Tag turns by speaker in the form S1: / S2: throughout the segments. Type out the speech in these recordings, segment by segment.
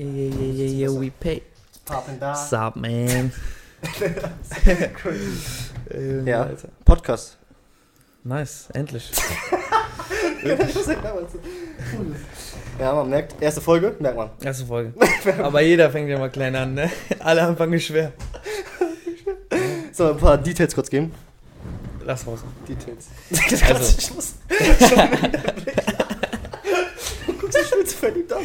S1: Yeah, yeah, yeah, yeah, yeah, we pay.
S2: Da.
S1: Sup, man? Ähm,
S2: Ja.
S1: Alter.
S2: Podcast.
S1: Nice, endlich.
S2: ja, man merkt, erste Folge, merkt man.
S1: Erste Folge. Aber jeder fängt ja mal klein an, ne? Alle anfangen schwer.
S2: Soll wir ein paar Details kurz geben?
S1: Lass raus.
S2: Details.
S1: Also-
S2: ich muss. Du guckst dich schon zu verliebt an.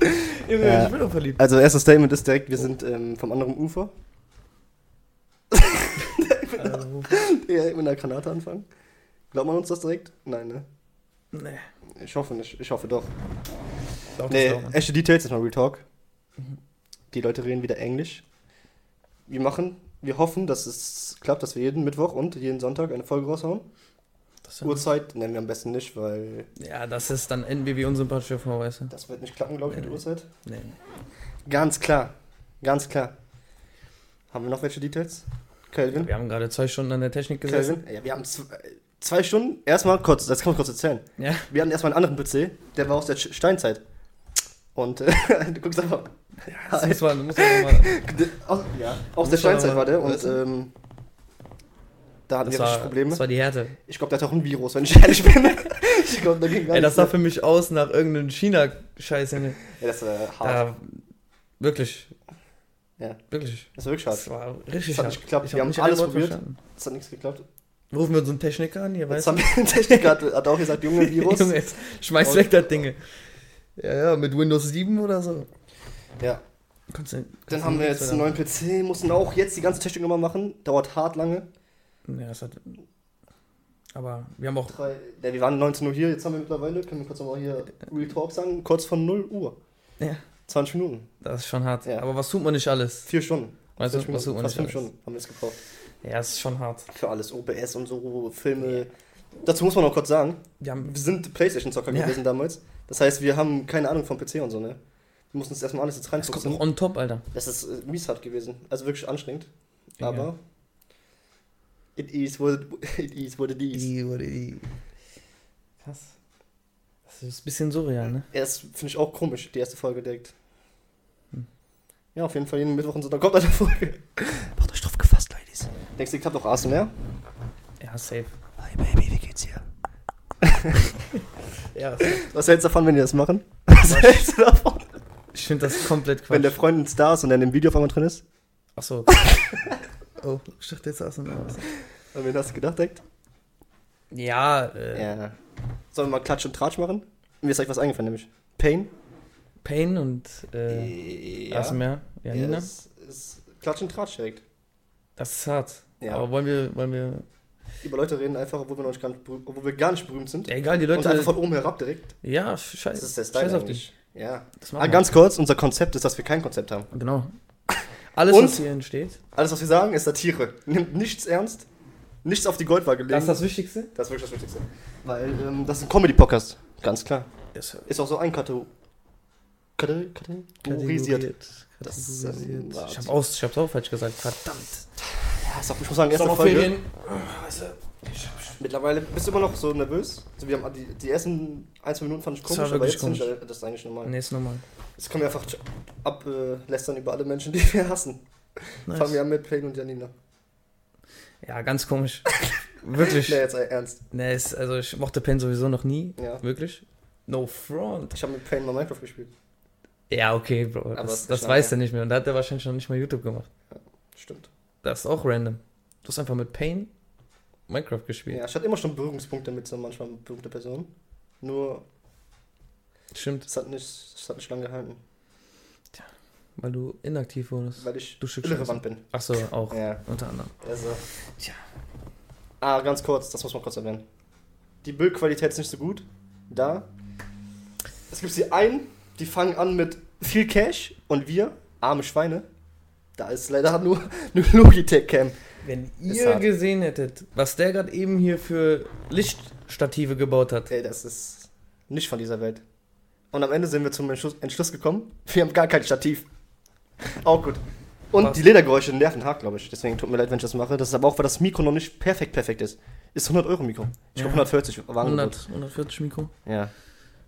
S1: Junge,
S2: Ja.
S1: ich bin doch verliebt.
S2: Also, erstes Statement ist direkt, wir sind ähm, vom anderen Ufer. Ja, mit einer Granate anfangen. Glaubt man uns das direkt? Nein, ne?
S1: nee.
S2: Ich hoffe nicht. Ich hoffe doch.
S1: Doch,
S2: Nee, echte Details ist mal Real Talk.
S1: Mhm.
S2: Die Leute reden wieder Englisch. Wir machen, wir hoffen, dass es klappt, dass wir jeden Mittwoch und jeden Sonntag eine Folge raushauen. Uhrzeit nennen wir am besten nicht, weil
S1: ja, das ist dann NBW unsympathische Frau, weißt du?
S2: das wird nicht klappen, glaube ich, mit der Uhrzeit.
S1: Nee.
S2: Ganz klar. Ganz klar. Haben wir noch welche Details? Kelvin?
S1: Wir haben gerade zwei Stunden an der Technik gesessen.
S2: Kelvin? Ja, wir haben zwei, zwei Stunden. Erstmal kurz, das kann ich kurz erzählen.
S1: Ja.
S2: Wir hatten erstmal einen anderen PC, der war aus der Steinzeit. Und äh, du guckst einfach.
S1: Das muss man, muss man mal,
S2: Aus, ja, aus der Steinzeit
S1: man
S2: war der und ähm, da hatten
S1: das,
S2: wir richtig
S1: war,
S2: Probleme.
S1: das war die Härte.
S2: Ich glaube, der hat auch ein Virus, wenn ich ehrlich bin. ich glaube, da ging gar
S1: Ey, das sah für mich aus nach irgendeinem China-Scheiß.
S2: Ja, das war hart.
S1: Da, wirklich.
S2: Ja.
S1: Wirklich.
S2: Das war wirklich hart.
S1: Das war richtig
S2: Das hat
S1: hart.
S2: nicht geklappt.
S1: Ich
S2: Wir
S1: hab
S2: haben
S1: nicht ein
S2: alles probiert.
S1: verstanden.
S2: Das hat nichts geklappt.
S1: Rufen wir so einen Techniker an, hier, weißt
S2: haben wir einen Techniker, hat, hat auch gesagt, Junge, Virus.
S1: Junge, jetzt schmeiß weg das Ding. Ja, ja, mit Windows 7 oder so.
S2: Ja.
S1: Du, kannst
S2: Dann
S1: du
S2: haben wir jetzt einen neuen PC, mussten auch jetzt die ganze Technik nochmal machen. Dauert hart lange.
S1: Ja, das hat. Aber wir haben auch.
S2: Drei, ja, wir waren 19 Uhr hier, jetzt haben wir mittlerweile, können wir kurz nochmal hier Real Talk sagen, kurz von 0 Uhr.
S1: Ja.
S2: 20 Minuten.
S1: Das ist schon hart.
S2: Ja.
S1: Aber was tut man nicht alles?
S2: Vier Stunden.
S1: Weißt du,
S2: 20
S1: was tut man
S2: Fast
S1: nicht
S2: fünf
S1: alles?
S2: Stunden haben wir es gebraucht.
S1: Ja, es ist schon hart.
S2: Für alles, OBS und so, Filme. Dazu muss man noch kurz sagen,
S1: Wir haben.
S2: wir sind Playstation-Zocker
S1: Ja.
S2: gewesen damals. Das heißt, wir haben keine Ahnung vom PC und so, ne? Wir mussten uns erstmal alles jetzt
S1: Das kommt noch on top, Alter.
S2: Das ist äh, mies hart gewesen. Also wirklich anstrengend.
S1: Ja.
S2: Aber it is what it is. What it is.
S1: Die wurde die. Krass. Das ist ein bisschen surreal, ne?
S2: Ja, das finde ich auch komisch, die erste Folge direkt.
S1: Hm.
S2: Ja, auf jeden Fall jeden Mittwoch und so, dann kommt eine Folge. Macht euch drauf gefasst, Ladies. Denkst du, klappt auch ASMR?
S1: Ja, safe.
S2: Hi Baby, wie geht's dir?
S1: Ja,
S2: Was hältst du davon, wenn die das machen? Was hältst du davon?
S1: ich finde das komplett Quatsch.
S2: Wenn der Freund ein Star ist und dann im Video auf einmal drin ist?
S1: Achso. Oh, ich dachte jetzt aus. Ja,
S2: Und wen hast du gedacht, direkt?
S1: ja äh,
S2: Ja. Sollen wir mal Klatsch und Tratsch machen? Mir ist euch was eingefallen, nämlich Pain.
S1: Pain und äh,
S2: ja.
S1: ASMR. Ja,
S2: Ja,
S1: Nina.
S2: das ist Klatsch und Tratsch direkt.
S1: Das ist hart.
S2: Ja.
S1: Aber wollen wir, wollen wir.
S2: Über Leute reden einfach, obwohl wir, noch nicht ganz, berüh- obwohl wir gar nicht berühmt sind.
S1: Ja, egal, die
S2: und einfach
S1: Leute.
S2: von oben herab direkt.
S1: Ja,
S2: Das
S1: scheiße.
S2: ist der Style
S1: Scheiß auf
S2: eigentlich. Ja.
S1: dich. Das
S2: Ah,
S1: wir.
S2: ganz kurz, unser Konzept ist, dass wir kein Konzept haben.
S1: Genau. Alles,
S2: Und?
S1: was hier entsteht.
S2: Alles, was wir sagen, ist Satire. Nimmt nichts ernst, nichts auf die Goldwaage legen.
S1: Das ist das Wichtigste?
S2: Das ist wirklich das Wichtigste. Weil ähm, das ist ein Comedy-Podcast. Ganz klar.
S1: Das
S2: Ist auch so ein Kato Kate Kategorisiert. Das ist, ähm,
S1: Kategorisiert. Ich habe aus, ich hab's auch falsch gesagt. Verdammt.
S2: Ja, ist auch, ich muss sagen, erste Folge. Mittlerweile bist du immer noch so nervös. Also wir haben die, die ersten ein, zwei Minuten fand ich
S1: Das
S2: komisch, aber jetzt finde ich,
S1: komisch.
S2: das ist eigentlich normal.
S1: Nee, ist normal.
S2: Jetzt können wir einfach ablästern über alle Menschen, die wir hassen. Fangen wir
S1: Nice.
S2: an mit Plain und Janina.
S1: Ja, ganz komisch. Wirklich.
S2: Nee, jetzt äh, ernst.
S1: Nee, ist, also ich mochte Pen sowieso noch nie.
S2: Ja.
S1: Wirklich. No front.
S2: Ich habe mit Plain mal Minecraft gespielt.
S1: Ja, okay, Bro.
S2: Aber
S1: Das, das weiß er nicht mehr. Und da hat er wahrscheinlich noch nicht mal YouTube gemacht.
S2: Stimmt.
S1: Das ist auch random. Du hast einfach mit Pain Minecraft gespielt.
S2: Ja, ich hatte immer schon Berührungspunkte mit so manchmal berühmte Personen. Nur,
S1: Stimmt,
S2: es hat nicht, es hat nicht lange gehalten.
S1: weil du inaktiv wurdest.
S2: Weil ich irrelevant bin.
S1: Achso, auch.
S2: Ja.
S1: Unter anderem.
S2: Also.
S1: Tja.
S2: Ah, ganz kurz, das muss man kurz erwähnen. Die Bildqualität ist nicht so gut. Da. Es gibt die einen, die fangen an mit viel Cash und wir, arme Schweine, da ist leider nur, nur Logitech Cam.
S1: Wenn ihr gesehen hättet, was der gerade eben hier für Lichtstative gebaut hat.
S2: Ey, das ist nicht von dieser Welt. Und am Ende sind wir zum Entschluss, Entschluss gekommen, wir haben gar kein Stativ. Auch gut. Und
S1: Was?
S2: die Ledergeräusche nerven hart, glaube ich. Deswegen tut mir leid, wenn ich das mache. Das ist aber auch, weil das Mikro noch nicht perfekt perfekt ist. Ist 100 Euro Mikro. Ich
S1: Ja.
S2: glaube 140 war
S1: 100, 140 Mikro.
S2: Ja.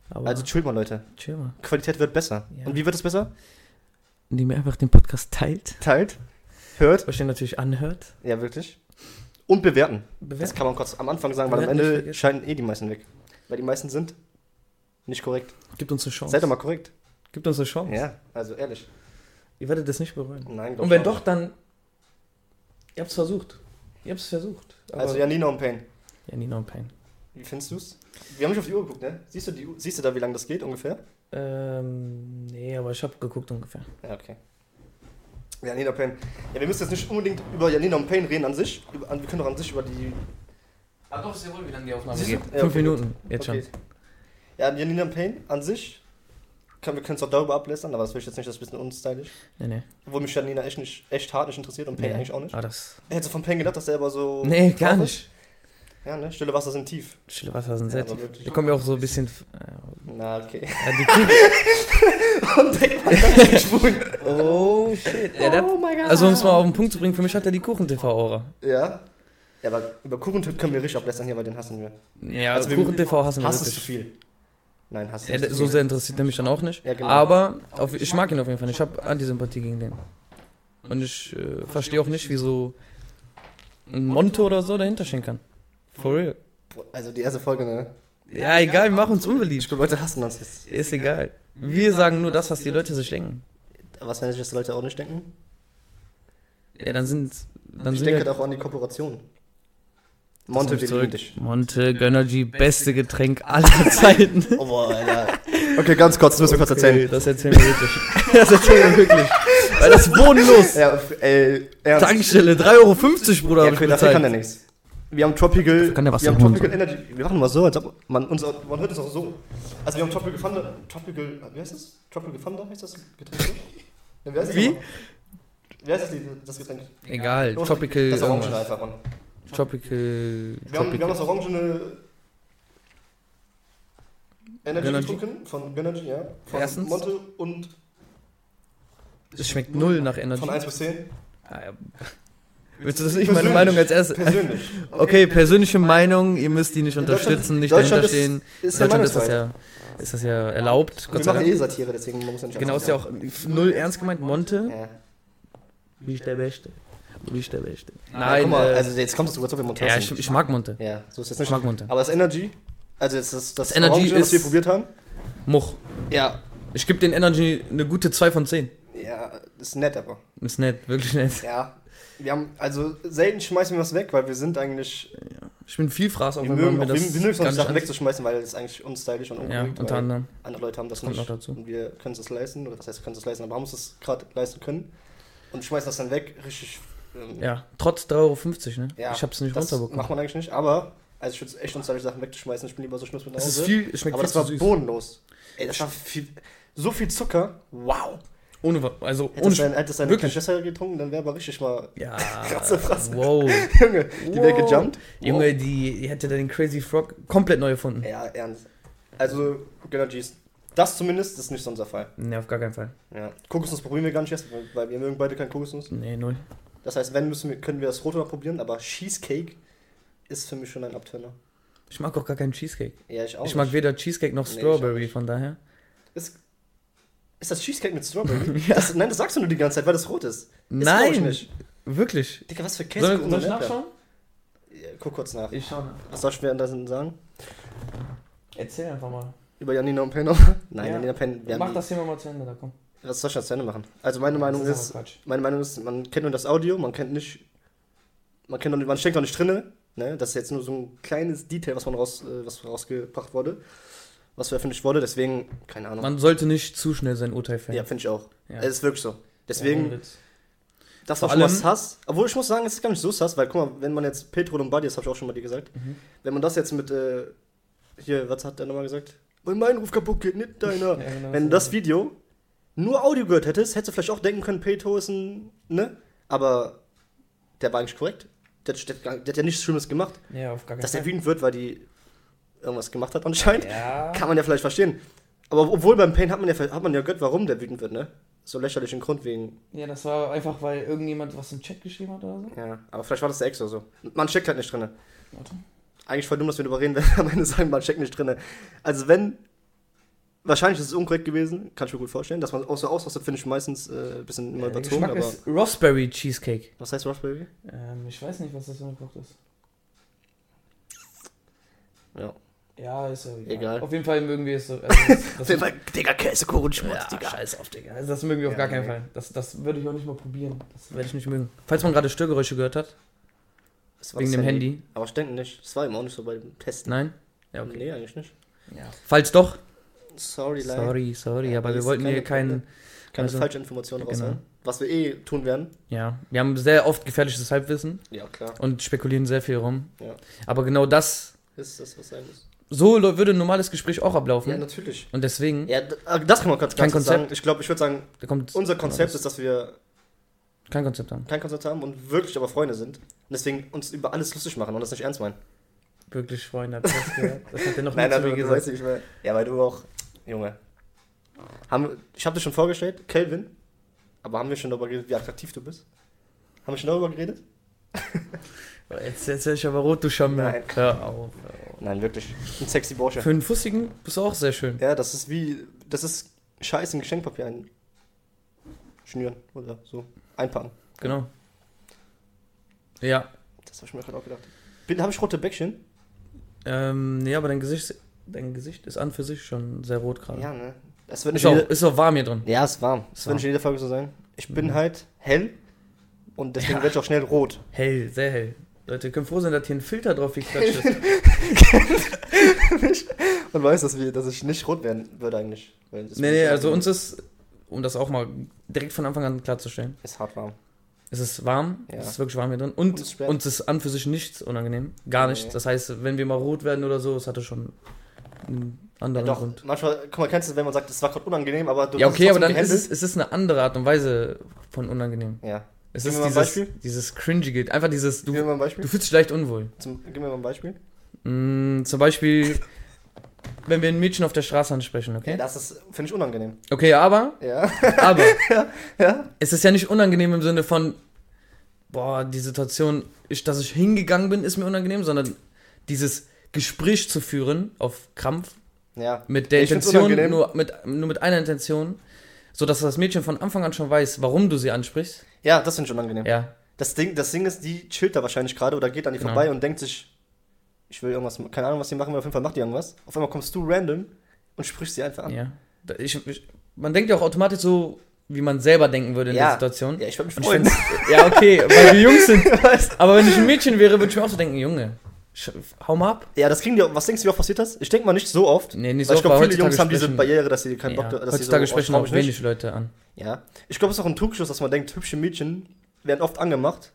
S1: Aber
S2: Also chill mal, Leute.
S1: chill mal.
S2: Qualität wird besser.
S1: Ja.
S2: Und wie wird es besser?
S1: indem ihr einfach den Podcast teilt.
S2: Teilt, hört,
S1: Euch den natürlich anhört.
S2: ja wirklich. Und bewerten. Das
S1: Bewerten.
S2: kann man kurz am Anfang sagen, weil am
S1: Bewerten
S2: Ende scheinen eh die meisten weg. Weil die meisten sind nicht korrekt.
S1: Gibt uns eine Chance.
S2: Seid doch mal korrekt.
S1: Gibt uns eine Chance.
S2: Ja, also ehrlich.
S1: Ihr werdet das nicht bereuen.
S2: Nein,
S1: Und wenn doch, dann. Ihr habt es versucht. Ihr habt es versucht.
S2: Also Janina und Pain.
S1: Ja, Nina und Pain.
S2: Wie findest du's? Wir haben nicht auf die Uhr geguckt, ne? Siehst du, die, Uhr- siehst du da, wie lange das geht ungefähr?
S1: Ähm, nee, aber ich habe geguckt ungefähr.
S2: Ja, okay. Janina Pain. Ja, wir müssen jetzt nicht unbedingt über Janina und Pain reden an sich. Über, an, wir können doch an sich über die.
S1: Ah, doch, ist ja wohl, wie lange die Aufnahme
S2: du?
S1: geht.
S2: Ja,
S1: Fünf
S2: okay,
S1: Minuten, jetzt
S2: Okay.
S1: schon.
S2: Ja, Janina und Pain an sich. Können, wir können es auch darüber ablästern, aber das will ich jetzt nicht, das ist ein bisschen unstylisch.
S1: Nee, nee.
S2: Obwohl mich Janina echt, nicht, echt hart nicht interessiert und Pain
S1: nee.
S2: eigentlich auch nicht.
S1: Ah, das.
S2: Hättest du von Pain gedacht, dass der aber so.
S1: Nee, gar nicht.
S2: ist? Ja, ne? Stille Wasser sind tief.
S1: Stille Wasser sind
S2: Ja,
S1: sehr
S2: aber
S1: tief. Da kommen wir auch so ein bisschen.
S2: Na, okay.
S1: Ja, die Kuchen.
S2: und direkt mal ganz geschwungen.
S1: Oh, shit. Ja, der,
S2: oh mein Gott.
S1: also, um es mal auf den Punkt zu bringen, für mich hat er die Kuchen-TV-Aura.
S2: Ja. Ja, aber über Kuchentipp können wir richtig ablästern hier, weil den hassen wir.
S1: Ja,
S2: Also
S1: Kuchen-TV hassen wir
S2: Hass ist zu viel. Nein, ist
S1: Ja,
S2: nicht
S1: so sehr interessiert er mich dann auch nicht.
S2: Ja, genau.
S1: Aber auf, ich mag ihn auf jeden Fall. Ich habe Antisympathie gegen den. Und ich äh, verstehe auch nicht, wieso ein Monte oder so dahinter stehen kann. For real.
S2: Also die erste Folge, ne?
S1: Ja, egal, wir machen uns
S2: Ich
S1: unbeliebt.
S2: glaube, Leute hassen uns jetzt.
S1: Ist egal. Wir sagen nur das, was die Leute sich denken.
S2: Was, wenn sich das Leute auch nicht denken?
S1: Ja, dann sind. Dann
S2: ich
S1: sind
S2: denke
S1: wir,
S2: auch an die Kooperation. Monte, dich.
S1: Monte, Gönnergy, beste Getränk aller Zeiten.
S2: Oh, boah, Alter. Okay, ganz kurz, das müssen wir kurz
S1: Okay,
S2: erzählen.
S1: das erzählen wir wirklich. Das erzählen wir wirklich. Weil das ist bodenlos.
S2: Ja, ey, ernst.
S1: Tankstelle, 3,50 Euro, Bruder,
S2: Ja, okay, dafür kann der nichts. Wir haben Tropical,
S1: Kann der was
S2: wir haben
S1: der Hund
S2: Tropical Energy. Wir machen mal so, als ob man uns, auch- man hört es auch so. Also wir haben Tropical Thunder, Tropical, wie heißt das? Tropical Thunder heißt das Getränk? wie
S1: Wie?
S2: heißt das, Lied, das Getränk?
S1: Egal, Tropical.
S2: Das Orange
S1: irgendwas.
S2: einfach, Mann.
S1: Tropical.
S2: Wir haben, wir haben das Orangene Energy
S1: Gönnergy.
S2: getrunken, von Gönnergy, ja. Von
S1: Erstens.
S2: Monte und
S1: Es schmeckt null nach Energy.
S2: von 1 bis 10.
S1: Ah, ja. Willst du das nicht meine. Meinung als erstes?
S2: Persönlich.
S1: Okay, persönliche Meinung, ihr müsst die nicht unterstützen, nicht
S2: Deutschland
S1: dahinter
S2: ist-. Ist
S1: Deutschland ist das ja, ist das ja erlaubt,
S2: Wir
S1: Gott sei
S2: machen eh. Satire, deswegen muss man nicht
S1: Genau, ist ja auch null ernst gemeint. Monte,
S2: Ja.
S1: wie ich der Beste. Wie ich der Beste.
S2: Nein,
S1: Nein,
S2: guck mal,
S1: äh,
S2: also jetzt kommst du sogar zu, wir Monteur
S1: ja, ich, ich mag Monte.
S2: Ja, so ist das
S1: Ich
S2: nicht.
S1: mag Monte.
S2: Aber das Energy, also das, das, das,
S1: Das Energy
S2: Orange, was wir
S1: ist-
S2: probiert haben.
S1: Much.
S2: Ja.
S1: Ich gebe den Energy eine gute 2 von 10.
S2: Ja, ist nett, aber.
S1: Ist nett, wirklich nett.
S2: Ja. Wir haben, also selten schmeißen wir was weg, weil wir sind eigentlich,
S1: Ich bin viel Fraß, auch
S2: wir mögen, wir,
S1: das
S2: wir mögen es Sachen wegzuschmeißen, weil es eigentlich unstylisch und
S1: Ja,
S2: unkorrekt
S1: unter
S2: weil
S1: anderem.
S2: Andere Leute haben das,
S1: Das kommt
S2: nicht
S1: noch dazu.
S2: und wir können es leisten, oder was heißt, können es leisten, aber haben es das gerade leisten können und schmeißen das dann weg, richtig. Ähm,
S1: Ja, trotz 3,50 Euro, ne?
S2: ja,
S1: ich hab's nicht
S2: das
S1: runterbekommen.
S2: macht man eigentlich nicht, aber, also ich es echt unstylisch, Sachen wegzuschmeißen, ich bin lieber so Schluss mit nach
S1: Es ist
S2: Hause.
S1: viel, schmeckt
S2: aber
S1: viel
S2: das war
S1: süß.
S2: bodenlos. Ey, das war viel, so viel Zucker, wow.
S1: Ohne, also
S2: Hättest
S1: ohne
S2: du dein, hättest deine
S1: wirklich.
S2: Schwester getrunken, dann wäre aber richtig mal.
S1: Ja,
S2: Kratze, Fratze.
S1: wow.
S2: Junge, die wäre
S1: Wow.
S2: gejumpt.
S1: Junge, die, die hätte den Crazy Frog komplett neu erfunden.
S2: Ja, ernst. Also, Gönnergies. Das zumindest ist nicht so unser Fall.
S1: Ne, auf gar keinen Fall.
S2: Ja. Kokosnuss probieren wir gar nicht erst, weil- weil wir mögen beide kein Kokosnuss.
S1: Nee, null.
S2: Das heißt, wenn, müssen wir, können wir das rote mal probieren, aber Cheesecake ist für mich schon ein Abturner.
S1: Ich mag auch gar keinen Cheesecake.
S2: Ja, ich auch.
S1: ich mag
S2: nicht.
S1: weder Cheesecake noch
S2: Nee,
S1: Strawberry,
S2: nicht.
S1: von daher.
S2: Ist, ist das Cheesecake mit Strawberry?
S1: Ja.
S2: das, nein, das sagst du nur die ganze Zeit, weil das rot ist. Ist glaub ich
S1: Nein,
S2: nicht.
S1: wirklich.
S2: Digga, was für
S1: Soll,
S2: Käse
S1: soll ich nachschauen?
S2: Ja, guck kurz nach.
S1: Ich schau nach.
S2: Was soll ich währenddessen sagen?
S1: Erzähl einfach mal.
S2: Über Janina und noch? Nein,
S1: Ja.
S2: Janina haben
S1: Mach das Thema mal zu Ende, da komm.
S2: Was soll ich das zu Ende machen? Also meine Meinung ist,
S1: Quatsch.
S2: meine Meinung ist, man kennt nur das Audio, man kennt nicht, man kennt noch nicht, man steckt noch nicht drinne. Ne? Das ist jetzt nur so ein kleines Detail, was man raus, äh, was rausgebracht wurde, was veröffentlicht wurde. Deswegen, keine Ahnung.
S1: Man sollte nicht zu schnell sein Urteil fällen.
S2: ja, finde ich auch.
S1: Ja.
S2: Es ist wirklich so.
S1: Ja,
S2: Deswegen,
S1: Witz.
S2: das war schon mal
S1: allem-
S2: Sass. Obwohl ich muss sagen, es ist gar nicht so Sass, weil guck mal, wenn man jetzt Petro Lombardi, das habe ich auch schon mal dir gesagt,
S1: Mhm.
S2: wenn man das jetzt mit, äh, hier, was hat der nochmal gesagt? Weil mein Ruf kaputt geht, nicht deiner.
S1: Ja, genau,
S2: Wenn das Video nur Audio gehört hättest, hättest du vielleicht auch denken können, Peto ist ein, ne? Aber der war eigentlich korrekt. Der, hat- der, der hat ja nichts Schlimmes gemacht.
S1: Ja, auf gar keinen
S2: Dass der
S1: Fall.
S2: wütend wird, weil die irgendwas gemacht hat anscheinend,
S1: Ja.
S2: kann man ja vielleicht verstehen. Aber obwohl beim Pain hat man ja, hat man ja gehört, warum der wütend wird, ne? So lächerlichen Grund wegen,
S1: ja, das war einfach, weil irgendjemand was im Chat geschrieben hat oder so.
S2: ja. Aber vielleicht war das der Ex oder so. Man steckt halt nicht drinne.
S1: Warte.
S2: Eigentlich voll dumm, dass wir darüber reden, wenn am Ende sagen, man steckt nicht drinne. Also wenn wahrscheinlich ist es unkorrekt gewesen, kann ich mir gut vorstellen. Dass man auch so ausrastet, finde ich meistens äh, ein bisschen immer
S1: Der
S2: überzogen. Aber
S1: ist Raspberry Cheesecake.
S2: was heißt Raspberry?
S1: Ähm, ich weiß nicht, was das für eine Frucht ist.
S2: Ja.
S1: Ja, ist ja egal.
S2: Egal.
S1: Auf jeden Fall mögen wir es so. Also das, das
S2: Digga, Käsekuchen,
S1: ja, scheiß auf, Digga. Also das mögen wir auf
S2: Ja,
S1: gar keinen
S2: nee.
S1: Fall. Das, das würde ich auch nicht mal probieren. Das werde ich nicht mögen. Falls man gerade Störgeräusche gehört hat, wegen dem Handy.
S2: Aber ich denke nicht. Das war eben auch nicht so bei dem Testen.
S1: Nein? Ja, okay.
S2: Nee, eigentlich nicht.
S1: Ja. Falls doch,
S2: Sorry, leider.
S1: sorry, sorry,
S2: Ja,
S1: aber wir wollten hier keinen.
S2: Keine
S1: Also-
S2: falsche Information
S1: Genau.
S2: raushauen. Was wir eh tun werden.
S1: Ja, wir haben sehr oft gefährliches Halbwissen
S2: Ja, klar.
S1: und spekulieren sehr viel rum.
S2: Ja.
S1: Aber genau das,
S2: Ist das, was sein muss.
S1: so würde ein normales Gespräch auch ablaufen.
S2: Ja, natürlich.
S1: und deswegen,
S2: Ja, äh, das kann man ganz,
S1: Kein
S2: kurz sagen.
S1: Konzept?
S2: Ich glaube, ich würde sagen,
S1: kommt
S2: unser Konzept
S1: genau
S2: ist, dass wir
S1: kein Konzept haben.
S2: kein Konzept haben und wirklich aber Freunde sind. Und deswegen uns über alles lustig machen und das nicht ernst meinen.
S1: Wirklich, Freunde, ihr das gehört? Das hat er noch
S2: Nein, du
S1: gesagt.
S2: nicht mehr. Ja, weil du auch. Junge. Haben, ich habe dir schon vorgestellt, Kelvin. Aber haben wir schon darüber geredet, wie attraktiv du bist? Haben wir schon darüber geredet?
S1: Jetzt, jetzt werde ich aber rot, du Schammel.
S2: Nein.
S1: Hör auf. hör auf.
S2: Nein, wirklich. Ein sexy Bursche.
S1: Für einen Fussigen bist du auch sehr schön.
S2: Ja, das ist wie. Das ist Scheiß in Geschenkpapier einschnüren oder so. Einpacken.
S1: Genau. Ja.
S2: Das habe ich mir gerade auch gedacht. Bin, habe ich rote Bäckchen?
S1: Ähm, nee, aber dein Gesicht, dein Gesicht ist an für sich schon sehr rot gerade.
S2: Ja, ne? Das wird
S1: Ist, auch, ist auch warm hier drin.
S2: Ja, ist warm. Das wird nicht in jeder Folge so sein. Ich bin
S1: Mhm.
S2: halt hell und deswegen
S1: Ja.
S2: werde ich auch schnell rot.
S1: Hell, sehr hell. Leute, ihr könnt froh sein, dass hier ein Filter drauf geklatscht ist.
S2: Und weiß, dass, wir, dass ich nicht rot werden würde eigentlich. Weil
S1: nee, nee, also uns ist, um das auch mal direkt von Anfang an klarzustellen,
S2: Ist hart warm.
S1: es ist warm,
S2: Ja.
S1: es ist wirklich warm hier drin
S2: Und
S1: und
S2: es ist schwer.
S1: uns ist an für sich nichts unangenehm. Gar
S2: Nee.
S1: nichts. Das heißt, wenn wir mal rot werden oder so, es hatte schon einen
S2: Ja,
S1: anderen
S2: doch,
S1: Grund.
S2: manchmal, guck mal, kennst du, wenn man sagt, das war gerade unangenehm, aber du
S1: Ja, okay,
S2: es
S1: aber dann ist es, es ist eine andere Art und Weise von unangenehm.
S2: Ja.
S1: Es
S2: Gib
S1: ist
S2: mir mal ein
S1: dieses,
S2: Beispiel.
S1: dieses cringige, einfach dieses,
S2: Gib mir
S1: du,
S2: mal ein Beispiel.
S1: du fühlst dich leicht unwohl.
S2: Zum, gib mir mal ein Beispiel.
S1: Mm, zum Beispiel, wenn wir ein Mädchen auf der Straße ansprechen, okay?
S2: Das ist, finde ich, unangenehm.
S1: Okay, aber,
S2: Ja.
S1: aber,
S2: ja.
S1: es ist ja nicht unangenehm im Sinne von, boah, die Situation, ich, dass ich hingegangen bin, ist mir unangenehm, sondern dieses Gespräch zu führen auf Krampf
S2: Ja.
S1: mit der
S2: Ich
S1: Intention, nur mit, nur mit einer Intention, so dass das Mädchen von Anfang an schon weiß, warum du sie ansprichst.
S2: Ja, das finde ich unangenehm.
S1: Ja,
S2: Das, Ding, das Ding ist, die chillt da wahrscheinlich gerade oder geht an die
S1: Genau.
S2: vorbei und denkt sich, ich will irgendwas, keine Ahnung, was die machen will, auf jeden Fall macht die irgendwas. Auf einmal kommst du random und sprichst sie einfach an.
S1: ja. Ich, ich, man denkt ja auch automatisch so, wie man selber denken würde in
S2: Ja.
S1: der Situation.
S2: Ja, ich würde mich freuen.
S1: ja, okay, weil wir Jungs sind. Aber wenn ich ein Mädchen wäre, würde ich mir auch so denken, Junge, hau mal ab.
S2: Ja, das kriegen die auch, was denkst du, wie oft passiert das? Ich denke mal nicht so oft.
S1: Nee, nicht so
S2: ich glaube, viele Jungs haben diese Barriere, dass sie keinen
S1: ja,
S2: Bock dass
S1: Heutzutage
S2: sie so,
S1: sprechen
S2: oh,
S1: auch wenig Leute an.
S2: Ja. Ich glaube, es ist auch ein Trugschluss, dass man denkt, hübsche Mädchen werden oft angemacht.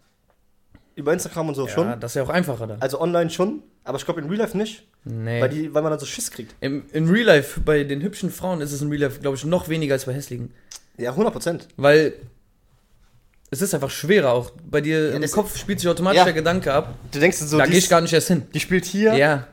S2: Über Instagram und so
S1: Ja,
S2: schon.
S1: das ist ja auch einfacher da.
S2: Also online schon. Aber ich glaube in Real Life nicht.
S1: Nee.
S2: Weil, die, weil man dann so Schiss kriegt.
S1: Im, in Real Life, bei den hübschen Frauen ist es in Real Life, glaube ich, noch weniger als bei hässlichen.
S2: Ja, 100 Prozent.
S1: Weil es ist einfach schwerer auch. Bei dir
S2: Ja,
S1: im
S2: das-
S1: Kopf spielt sich automatisch
S2: Ja.
S1: der Gedanke ab.
S2: Du denkst so,
S1: da gehe ich gar nicht erst hin.
S2: die spielt hier
S1: Ja.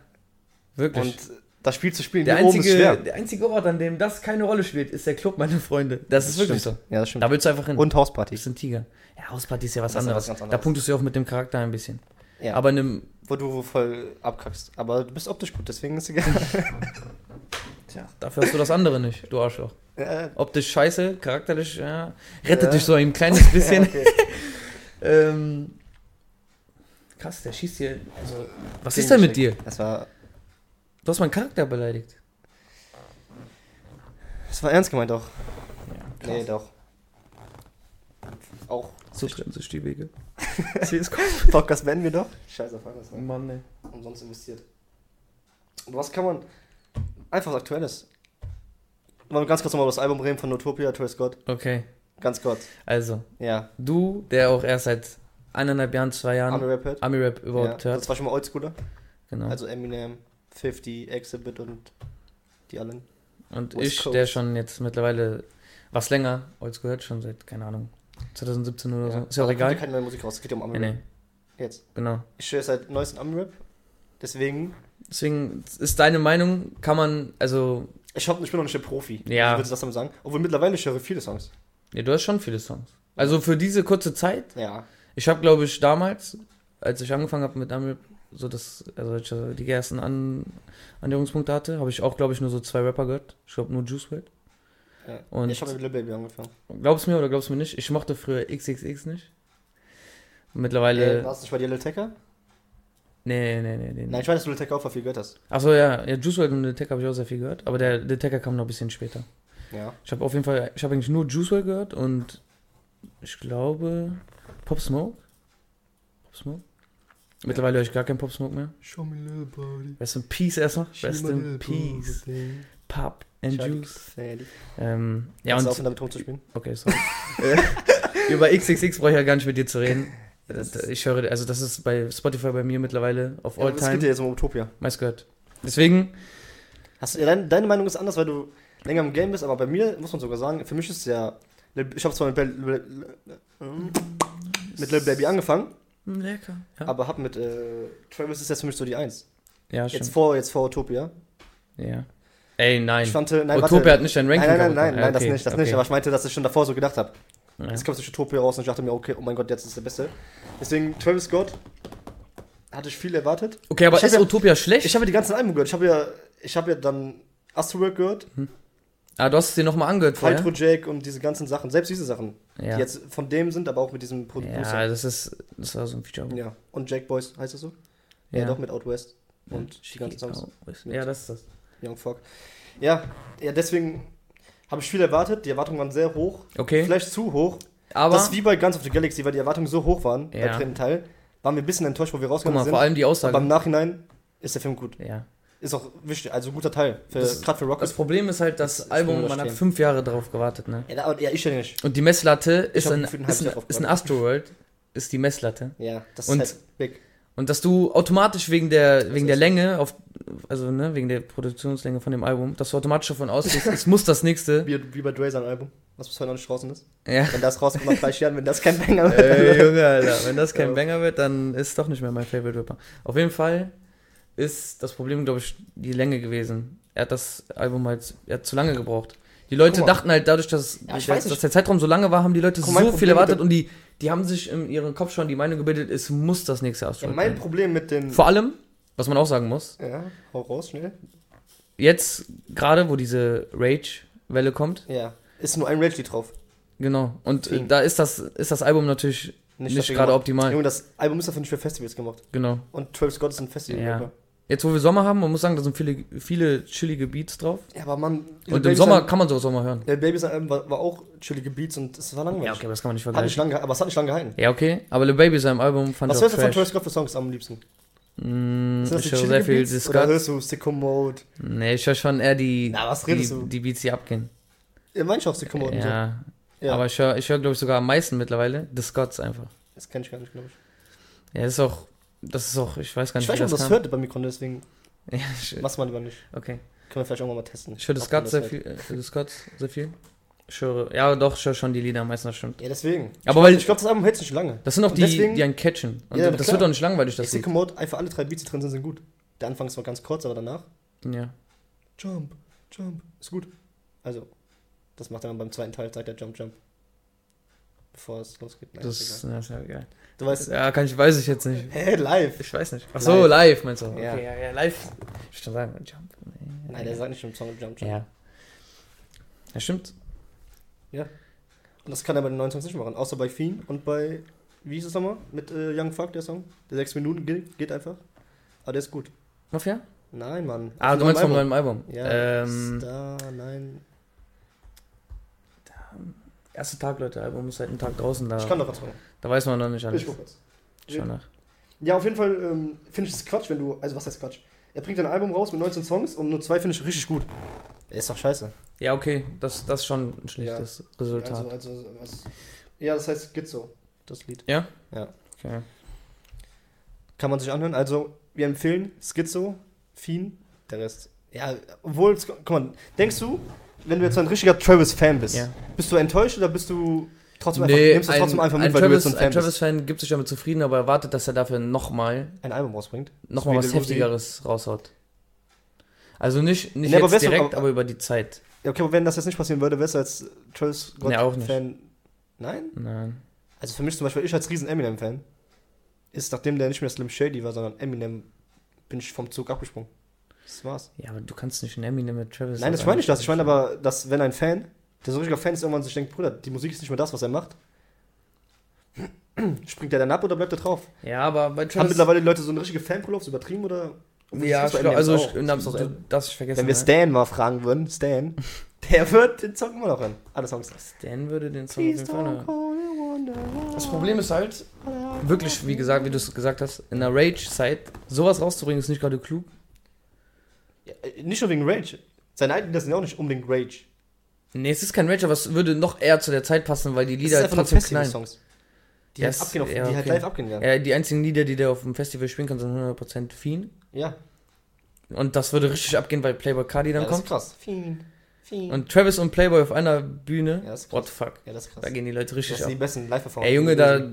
S1: Wirklich.
S2: und das Spiel zu spielen,
S1: der, einzige, der einzige Ort, an dem das keine Rolle spielt, ist der Club, meine Freunde. Das, ist wirklich
S2: stimmt.
S1: so.
S2: Ja, das stimmt.
S1: Da willst du einfach hin.
S2: Und Hausparty.
S1: Das sind Tiger. Ja, Hausparty ist ja was
S2: Das
S1: anderes.
S2: ganz
S1: Da
S2: anderes.
S1: punktest du ja auch mit dem Charakter ein bisschen.
S2: Ja.
S1: Aber in einem,
S2: wo du voll abkackst. Aber du bist optisch gut, deswegen ist egal.
S1: tja, dafür hast du das andere nicht, du Arschloch.
S2: Ja,
S1: Optisch scheiße, charakterlich, ja, rettet
S2: Ja.
S1: dich so ein kleines bisschen.
S2: okay.
S1: ähm, krass, der schießt hier. Also, was ist
S2: Den
S1: denn mit dir?
S2: Das war,
S1: Du hast meinen Charakter beleidigt.
S2: das war ernst gemeint auch.
S1: Ja,
S2: Nee, doch. Auch.
S1: So trennen sich die Wege.
S2: Podcast beenden wir doch. Scheiße, auf alles. Ne?
S1: Mann, ey.
S2: Umsonst investiert. Und was kann man. Einfach was Aktuelles. Wollen wir ganz kurz nochmal über das Album reden von Notopia, Travis Scott.
S1: Okay,
S2: Ganz kurz.
S1: also,
S2: Ja.
S1: du, der auch erst seit eineinhalb Jahren, zwei Jahren
S2: Army Rap hört.
S1: Ami-Rap
S2: Ja,
S1: überhaupt hört.
S2: das war schon mal Oldschooler.
S1: Genau.
S2: Also Eminem, 50, Exhibit und die allen.
S1: Und
S2: West
S1: ich,
S2: Coast.
S1: der schon jetzt mittlerweile was länger, Oldschool hört, schon seit, keine Ahnung, 2017 oder so. Ist ja auch egal.
S2: keine neue Musik raus. Es geht ja um Army
S1: Nee,
S2: Rap.
S1: nee,
S2: Jetzt.
S1: genau.
S2: Ich höre seit neuestem Army Rap. Deswegen.
S1: Deswegen ist deine Meinung, kann man, also,
S2: Ich, hab, ich bin noch nicht der Profi.
S1: Ja.
S2: Ich würde das damit sagen. Obwohl mittlerweile ich höre viele Songs.
S1: nee, du hast schon viele Songs. Also für diese kurze Zeit,
S2: Ja.
S1: ich habe, glaube ich, damals, als ich angefangen habe mit Ami, so das, also ich die ersten An Annäherungspunkte hatte, habe ich auch, glaube ich, nur so zwei Rapper gehört. Ich glaube nur Juice WRLD.
S2: Ja.
S1: Und-
S2: ich habe mit Lil Baby angefangen.
S1: Glaubst du mir oder glaubst du mir nicht? Ich mochte früher XXX nicht. Mittlerweile.
S2: Äh, warst du nicht bei dir Lil Tecca?
S1: Nee, nee, nee, nee.
S2: Nein, ich weiß, dass du Lil Tecca auch viel gehört hast.
S1: Achso, ja, ja, Juice WRLD und The Tech habe ich auch sehr viel gehört, aber der The Tech kam noch ein bisschen später.
S2: Ja.
S1: Ich habe auf jeden Fall, ich habe eigentlich nur Juice WRLD gehört und ich glaube Pop Smoke. Pop Smoke? Mittlerweile höre ich gar keinen Pop Smoke mehr.
S2: Show me little body.
S1: Rest in Peace erstmal. Rest in Peace. Pop and Juice. Ähm, ja,
S2: Kannst du
S1: und.
S2: aufhören, damit rumzuspielen?
S1: Okay, sorry. Über XXX brauche ich ja gar nicht mit dir zu reden.
S2: Das
S1: Ich höre, also das ist bei Spotify bei mir mittlerweile auf
S2: Ja,
S1: All
S2: aber es geht ja
S1: Time
S2: jetzt um Utopia.
S1: meist gehört. Deswegen,
S2: Hast du, ja, dein, deine Meinung ist anders, weil du länger im Game bist, aber bei mir muss man sogar sagen, für mich ist ja. Ich habe zwar mit, Lil- mit Lil Baby angefangen,
S1: hm, lecker. Ja,
S2: aber hab mit äh, Travis ist jetzt für mich so die Eins.
S1: ja
S2: Jetzt vor, jetzt vor Utopia.
S1: Ja. Ey, nein.
S2: Ich fand, äh, nein,
S1: Utopia
S2: warte.
S1: hat nicht dein Ranking
S2: Nein, nein, nein, nein,
S1: Ja,
S2: das
S1: okay,
S2: nicht, das
S1: okay.
S2: nicht. Aber ich meinte, dass ich schon davor so gedacht habe.
S1: Ja.
S2: Jetzt kam durch Utopia raus und ich dachte mir, okay, oh mein Gott, jetzt ist der Beste. Deswegen Travis Scott hatte ich viel erwartet.
S1: Okay, aber
S2: Ich
S1: ist
S2: ja-
S1: Utopia schlecht?
S2: Ich habe ja die ganzen Alben gehört. Ich habe ja, ich habe ja dann Astroworld gehört,
S1: ah, du hast es dir nochmal angehört vorher?
S2: Faltro Jake und diese ganzen Sachen, selbst diese Sachen,
S1: Ja.
S2: die jetzt von dem sind, aber auch mit diesem
S1: ja,
S2: Producer.
S1: das ist, das war so ein Feature.
S2: Ja. Und Jake Boys, heißt das so? Ja, doch, mit Out West und die ganzen Songs.
S1: Ja, das ist das.
S2: Young Fuck. Ja, ja, deswegen habe ich viel erwartet. Die Erwartungen waren sehr hoch.
S1: Okay,
S2: Vielleicht zu hoch.
S1: aber
S2: das ist wie bei Guns of the Galaxy, weil die Erwartungen so hoch waren
S1: Ja.
S2: beim dritten Teil. Waren wir ein bisschen enttäuscht, wo wir
S1: guck
S2: rausgekommen
S1: mal,
S2: sind.
S1: vor allem die
S2: aber
S1: Aussage.
S2: im Nachhinein ist der Film gut.
S1: ja.
S2: Ist auch wichtig, also guter Teil. Gerade für Rocket.
S1: Das Problem ist halt, das
S2: Das
S1: Album, man hat fünf Jahre drauf gewartet, ne?
S2: Ja, ja, ich ja nicht.
S1: Und die Messlatte ist ein,
S2: ein
S1: ist ein, ist ein. Astroworld, ist die Messlatte.
S2: Ja, das
S1: Und-
S2: ist halt big.
S1: Und dass du automatisch wegen der, wegen der. Länge, auf, also ne, wegen der Produktionslänge von dem Album, dass du automatisch davon ausgehst, es muss das nächste.
S2: Wie, wie bei Dre sein Album, was bis heute noch nicht draußen ist.
S1: Ja.
S2: Wenn das rauskommt nach 30 Jahren, wenn das kein Banger wird.
S1: Ey, Junge, Alter, wenn das kein. Banger wird, dann ist doch nicht mehr mein Favorite Rapper. Auf jeden Fall ist das Problem, glaube ich, die Länge gewesen. Er hat das Album halt, er hat zu lange gebraucht. Die Leute dachten halt dadurch, dass,
S2: Ja, ich
S1: dass, dass der Zeitraum so lange war, haben die Leute
S2: Guck,
S1: so viel erwartet und die, die haben sich in ihrem Kopf schon die Meinung gebildet, es muss das nächste
S2: Ja,
S1: Astro
S2: mein Problem mit den.
S1: Vor allem, was man auch sagen muss,
S2: Ja, hau raus, schnell.
S1: jetzt gerade, wo diese Rage-Welle kommt,
S2: Ja. Ist nur ein Rage-Lied drauf.
S1: genau, und
S2: Deswegen.
S1: da ist das, ist das Album natürlich nicht,
S2: dafür
S1: gerade optimal.
S2: Junge, das Album ist dafür nicht für Festivals gemacht.
S1: Genau.
S2: Und Travis Scott ist ein Festival.
S1: Ja. Jetzt, wo wir Sommer haben, man muss sagen, da sind viele, viele chillige Beats drauf.
S2: ja, aber man.
S1: Und im Sommer kann man so Sommer hören.
S2: Der Baby sein Album war, war auch chillige Beats und es war langweilig.
S1: Ja, okay, aber das kann man nicht
S2: Hat nicht
S1: vergleichen.
S2: lange, aber es hat nicht lange gehalten.
S1: Ja, okay, aber Le Baby seinem Album fand
S2: Was
S1: ich
S2: hörst
S1: auch
S2: du von
S1: trash.
S2: Travis Scott für Songs am liebsten?
S1: Mm,
S2: das die
S1: ich höre sehr viel
S2: Beats oder hörst du Sicko Mode?
S1: Nee, ich höre schon eher die,
S2: Na, was
S1: die,
S2: redest du?
S1: die Beats, die abgehen.
S2: Ja, manche auch Sicko Mode
S1: Ja,
S2: so. Ja,
S1: aber ich höre, ich hör, glaube ich, sogar am meisten mittlerweile The Scots einfach.
S2: das kenn ich gar nicht, glaube ich.
S1: Ja, das ist auch, das ist auch, ich weiß gar
S2: Ich
S1: nicht,
S2: weiß nicht, ob das
S1: kam.
S2: hört bei Mikron, deswegen
S1: Ja, ich,
S2: machst man lieber nicht.
S1: okay.
S2: Können wir vielleicht auch mal testen.
S1: Ich höre
S2: das
S1: sehr viel, äh, The Scots sehr viel. Ich höre, ja doch, ich höre schon die Lieder am meisten, das stimmt.
S2: Ja, deswegen.
S1: Aber
S2: ich
S1: weil-
S2: ich glaube, das Album hält nicht lange.
S1: Das sind auch
S2: Und
S1: die,
S2: deswegen-
S1: die einen catchen. Und
S2: Ja,
S1: das
S2: klar.
S1: wird auch nicht langweilig, das Lied.
S2: Mode, einfach alle drei Beats, die drin sind, sind gut. Der Anfang ist zwar ganz kurz, aber danach
S1: Ja.
S2: Jump, Jump, ist gut. Also, das macht er dann beim zweiten Teil, sagt er Jump, Jump. Bevor es losgeht. Nein,
S1: Das,
S2: ist
S1: das ist ja geil.
S2: Du weißt,
S1: Ja, kann ich, weiß ich jetzt nicht.
S2: hä, live.
S1: Ich weiß nicht. Ach so, live, meinst du? Okay,
S2: Ja.
S1: ja, ja, live. Ich schon sagen, Jump. Nee,
S2: Nein, der sagt nicht im Song Jump, Jump.
S1: Ja. Ja, stimmt.
S2: Und das kann er bei den neuen Songs nicht machen. Außer bei Fiend und bei, wie hieß es nochmal? Mit äh, Young Fuck, der Song. Der sechs Minuten geht, geht einfach. Aber der ist gut.
S1: Mafia?
S2: Nein, Mann.
S1: Ah, du meinst vom
S2: Album.
S1: neuen Album.
S2: Ja,
S1: ähm,
S2: Star, nein.
S1: Erster Tag, Leute, Album ist seit einem Tag draußen. Da,
S2: Ich kann doch was machen.
S1: da weiß man noch nicht alles.
S2: Ich guck jetzt.
S1: Schau nach.
S2: Ja, auf jeden Fall ähm, finde ich es Quatsch, wenn du. Also, was heißt Quatsch? Er bringt ein Album raus mit 19 Songs und nur zwei finde ich richtig gut. Er ist doch scheiße.
S1: Ja, okay, das, das ist schon ein schlechtes Resultat.
S2: Also, also, was, ja, das heißt Gizzo, das Lied.
S1: ja?
S2: Ja.
S1: Okay.
S2: Kann man sich anhören. Also, wir empfehlen Schizo, Fiend, der Rest. Ja, obwohl, guck mal, denkst du, wenn du jetzt ein richtiger Travis-Fan bist,
S1: Ja.
S2: bist du enttäuscht oder bist du trotzdem einfach,
S1: Nee,
S2: nimmst du
S1: ein,
S2: trotzdem einfach mit,
S1: ein
S2: weil du jetzt
S1: Travis-
S2: so ein Fan?
S1: Travis-Fan gibt sich damit zufrieden, aber erwartet, dass er dafür nochmal
S2: Ein Album rausbringt.
S1: noch mal
S2: wie
S1: was. Heftigeres raushaut.
S2: Nee,
S1: Also nicht, nicht
S2: aber
S1: jetzt
S2: wärst du-
S1: direkt,
S2: aber-
S1: aber über die Zeit.
S2: Ja, okay, aber wenn das jetzt nicht passieren würde, wärst du als Travis
S1: Nee, auch nicht.
S2: Fan. Nein?
S1: Nein.
S2: Also für mich zum Beispiel, ich als riesen Eminem-Fan. ist, nachdem der nicht mehr Slim Shady war, sondern Eminem, bin ich vom Zug abgesprungen. Das war's.
S1: Ja, aber du kannst nicht einen Eminem mit Travis.
S2: Nein, das meine ich das. Ich meine aber, dass wenn ein Fan, der so richtiger Fan ist, irgendwann sich denkt, Bruder, die Musik ist nicht mehr das, was er macht. Springt er dann ab oder bleibt er drauf?
S1: Ja, aber bei
S2: Haben
S1: Travis.
S2: mittlerweile die Leute so eine richtige Fankurlauf übertrieben oder?
S1: Ja,
S2: Das
S1: ich glaub, also, ich, na,
S2: Das
S1: das ich vergessen.
S2: Wenn wir? Stan mal fragen würden, Stan, der wird den Song immer noch hören. Alle Songs.
S1: Stan würde den Song auf jeden Fall hören. Das Problem ist halt, wirklich, wie gesagt, wie du es gesagt hast, in der Rage-Zeit, sowas rauszubringen, ist nicht gerade klug.
S2: Äh, nicht nur wegen Rage. Seine alten Lieder sind ja auch nicht unbedingt Rage.
S1: Nee, es ist kein Rage, aber es würde noch eher zu der Zeit passen, weil die
S2: Das
S1: Lieder halt trotzdem knallen.
S2: Festival-Songs. Die,
S1: Ja,
S2: halt abgehen auf,
S1: ja,
S2: die halt
S1: okay.
S2: live abgehen werden.
S1: Ja, die einzigen Lieder, die der auf dem Festival spielen kann, sind 100% Fiend.
S2: Ja,
S1: Und das würde richtig abgehen, weil Playboy Cardi dann
S2: ja das
S1: kommt.
S2: ist krass. Fiend. Fiend.
S1: Und Travis und Playboy auf einer Bühne.
S2: Ja, das ist krass.
S1: What the fuck?
S2: ja, das ist krass.
S1: Da gehen die Leute
S2: das
S1: richtig
S2: sind die
S1: ab.
S2: besten Live-Performances.
S1: Ey, Junge, da, da.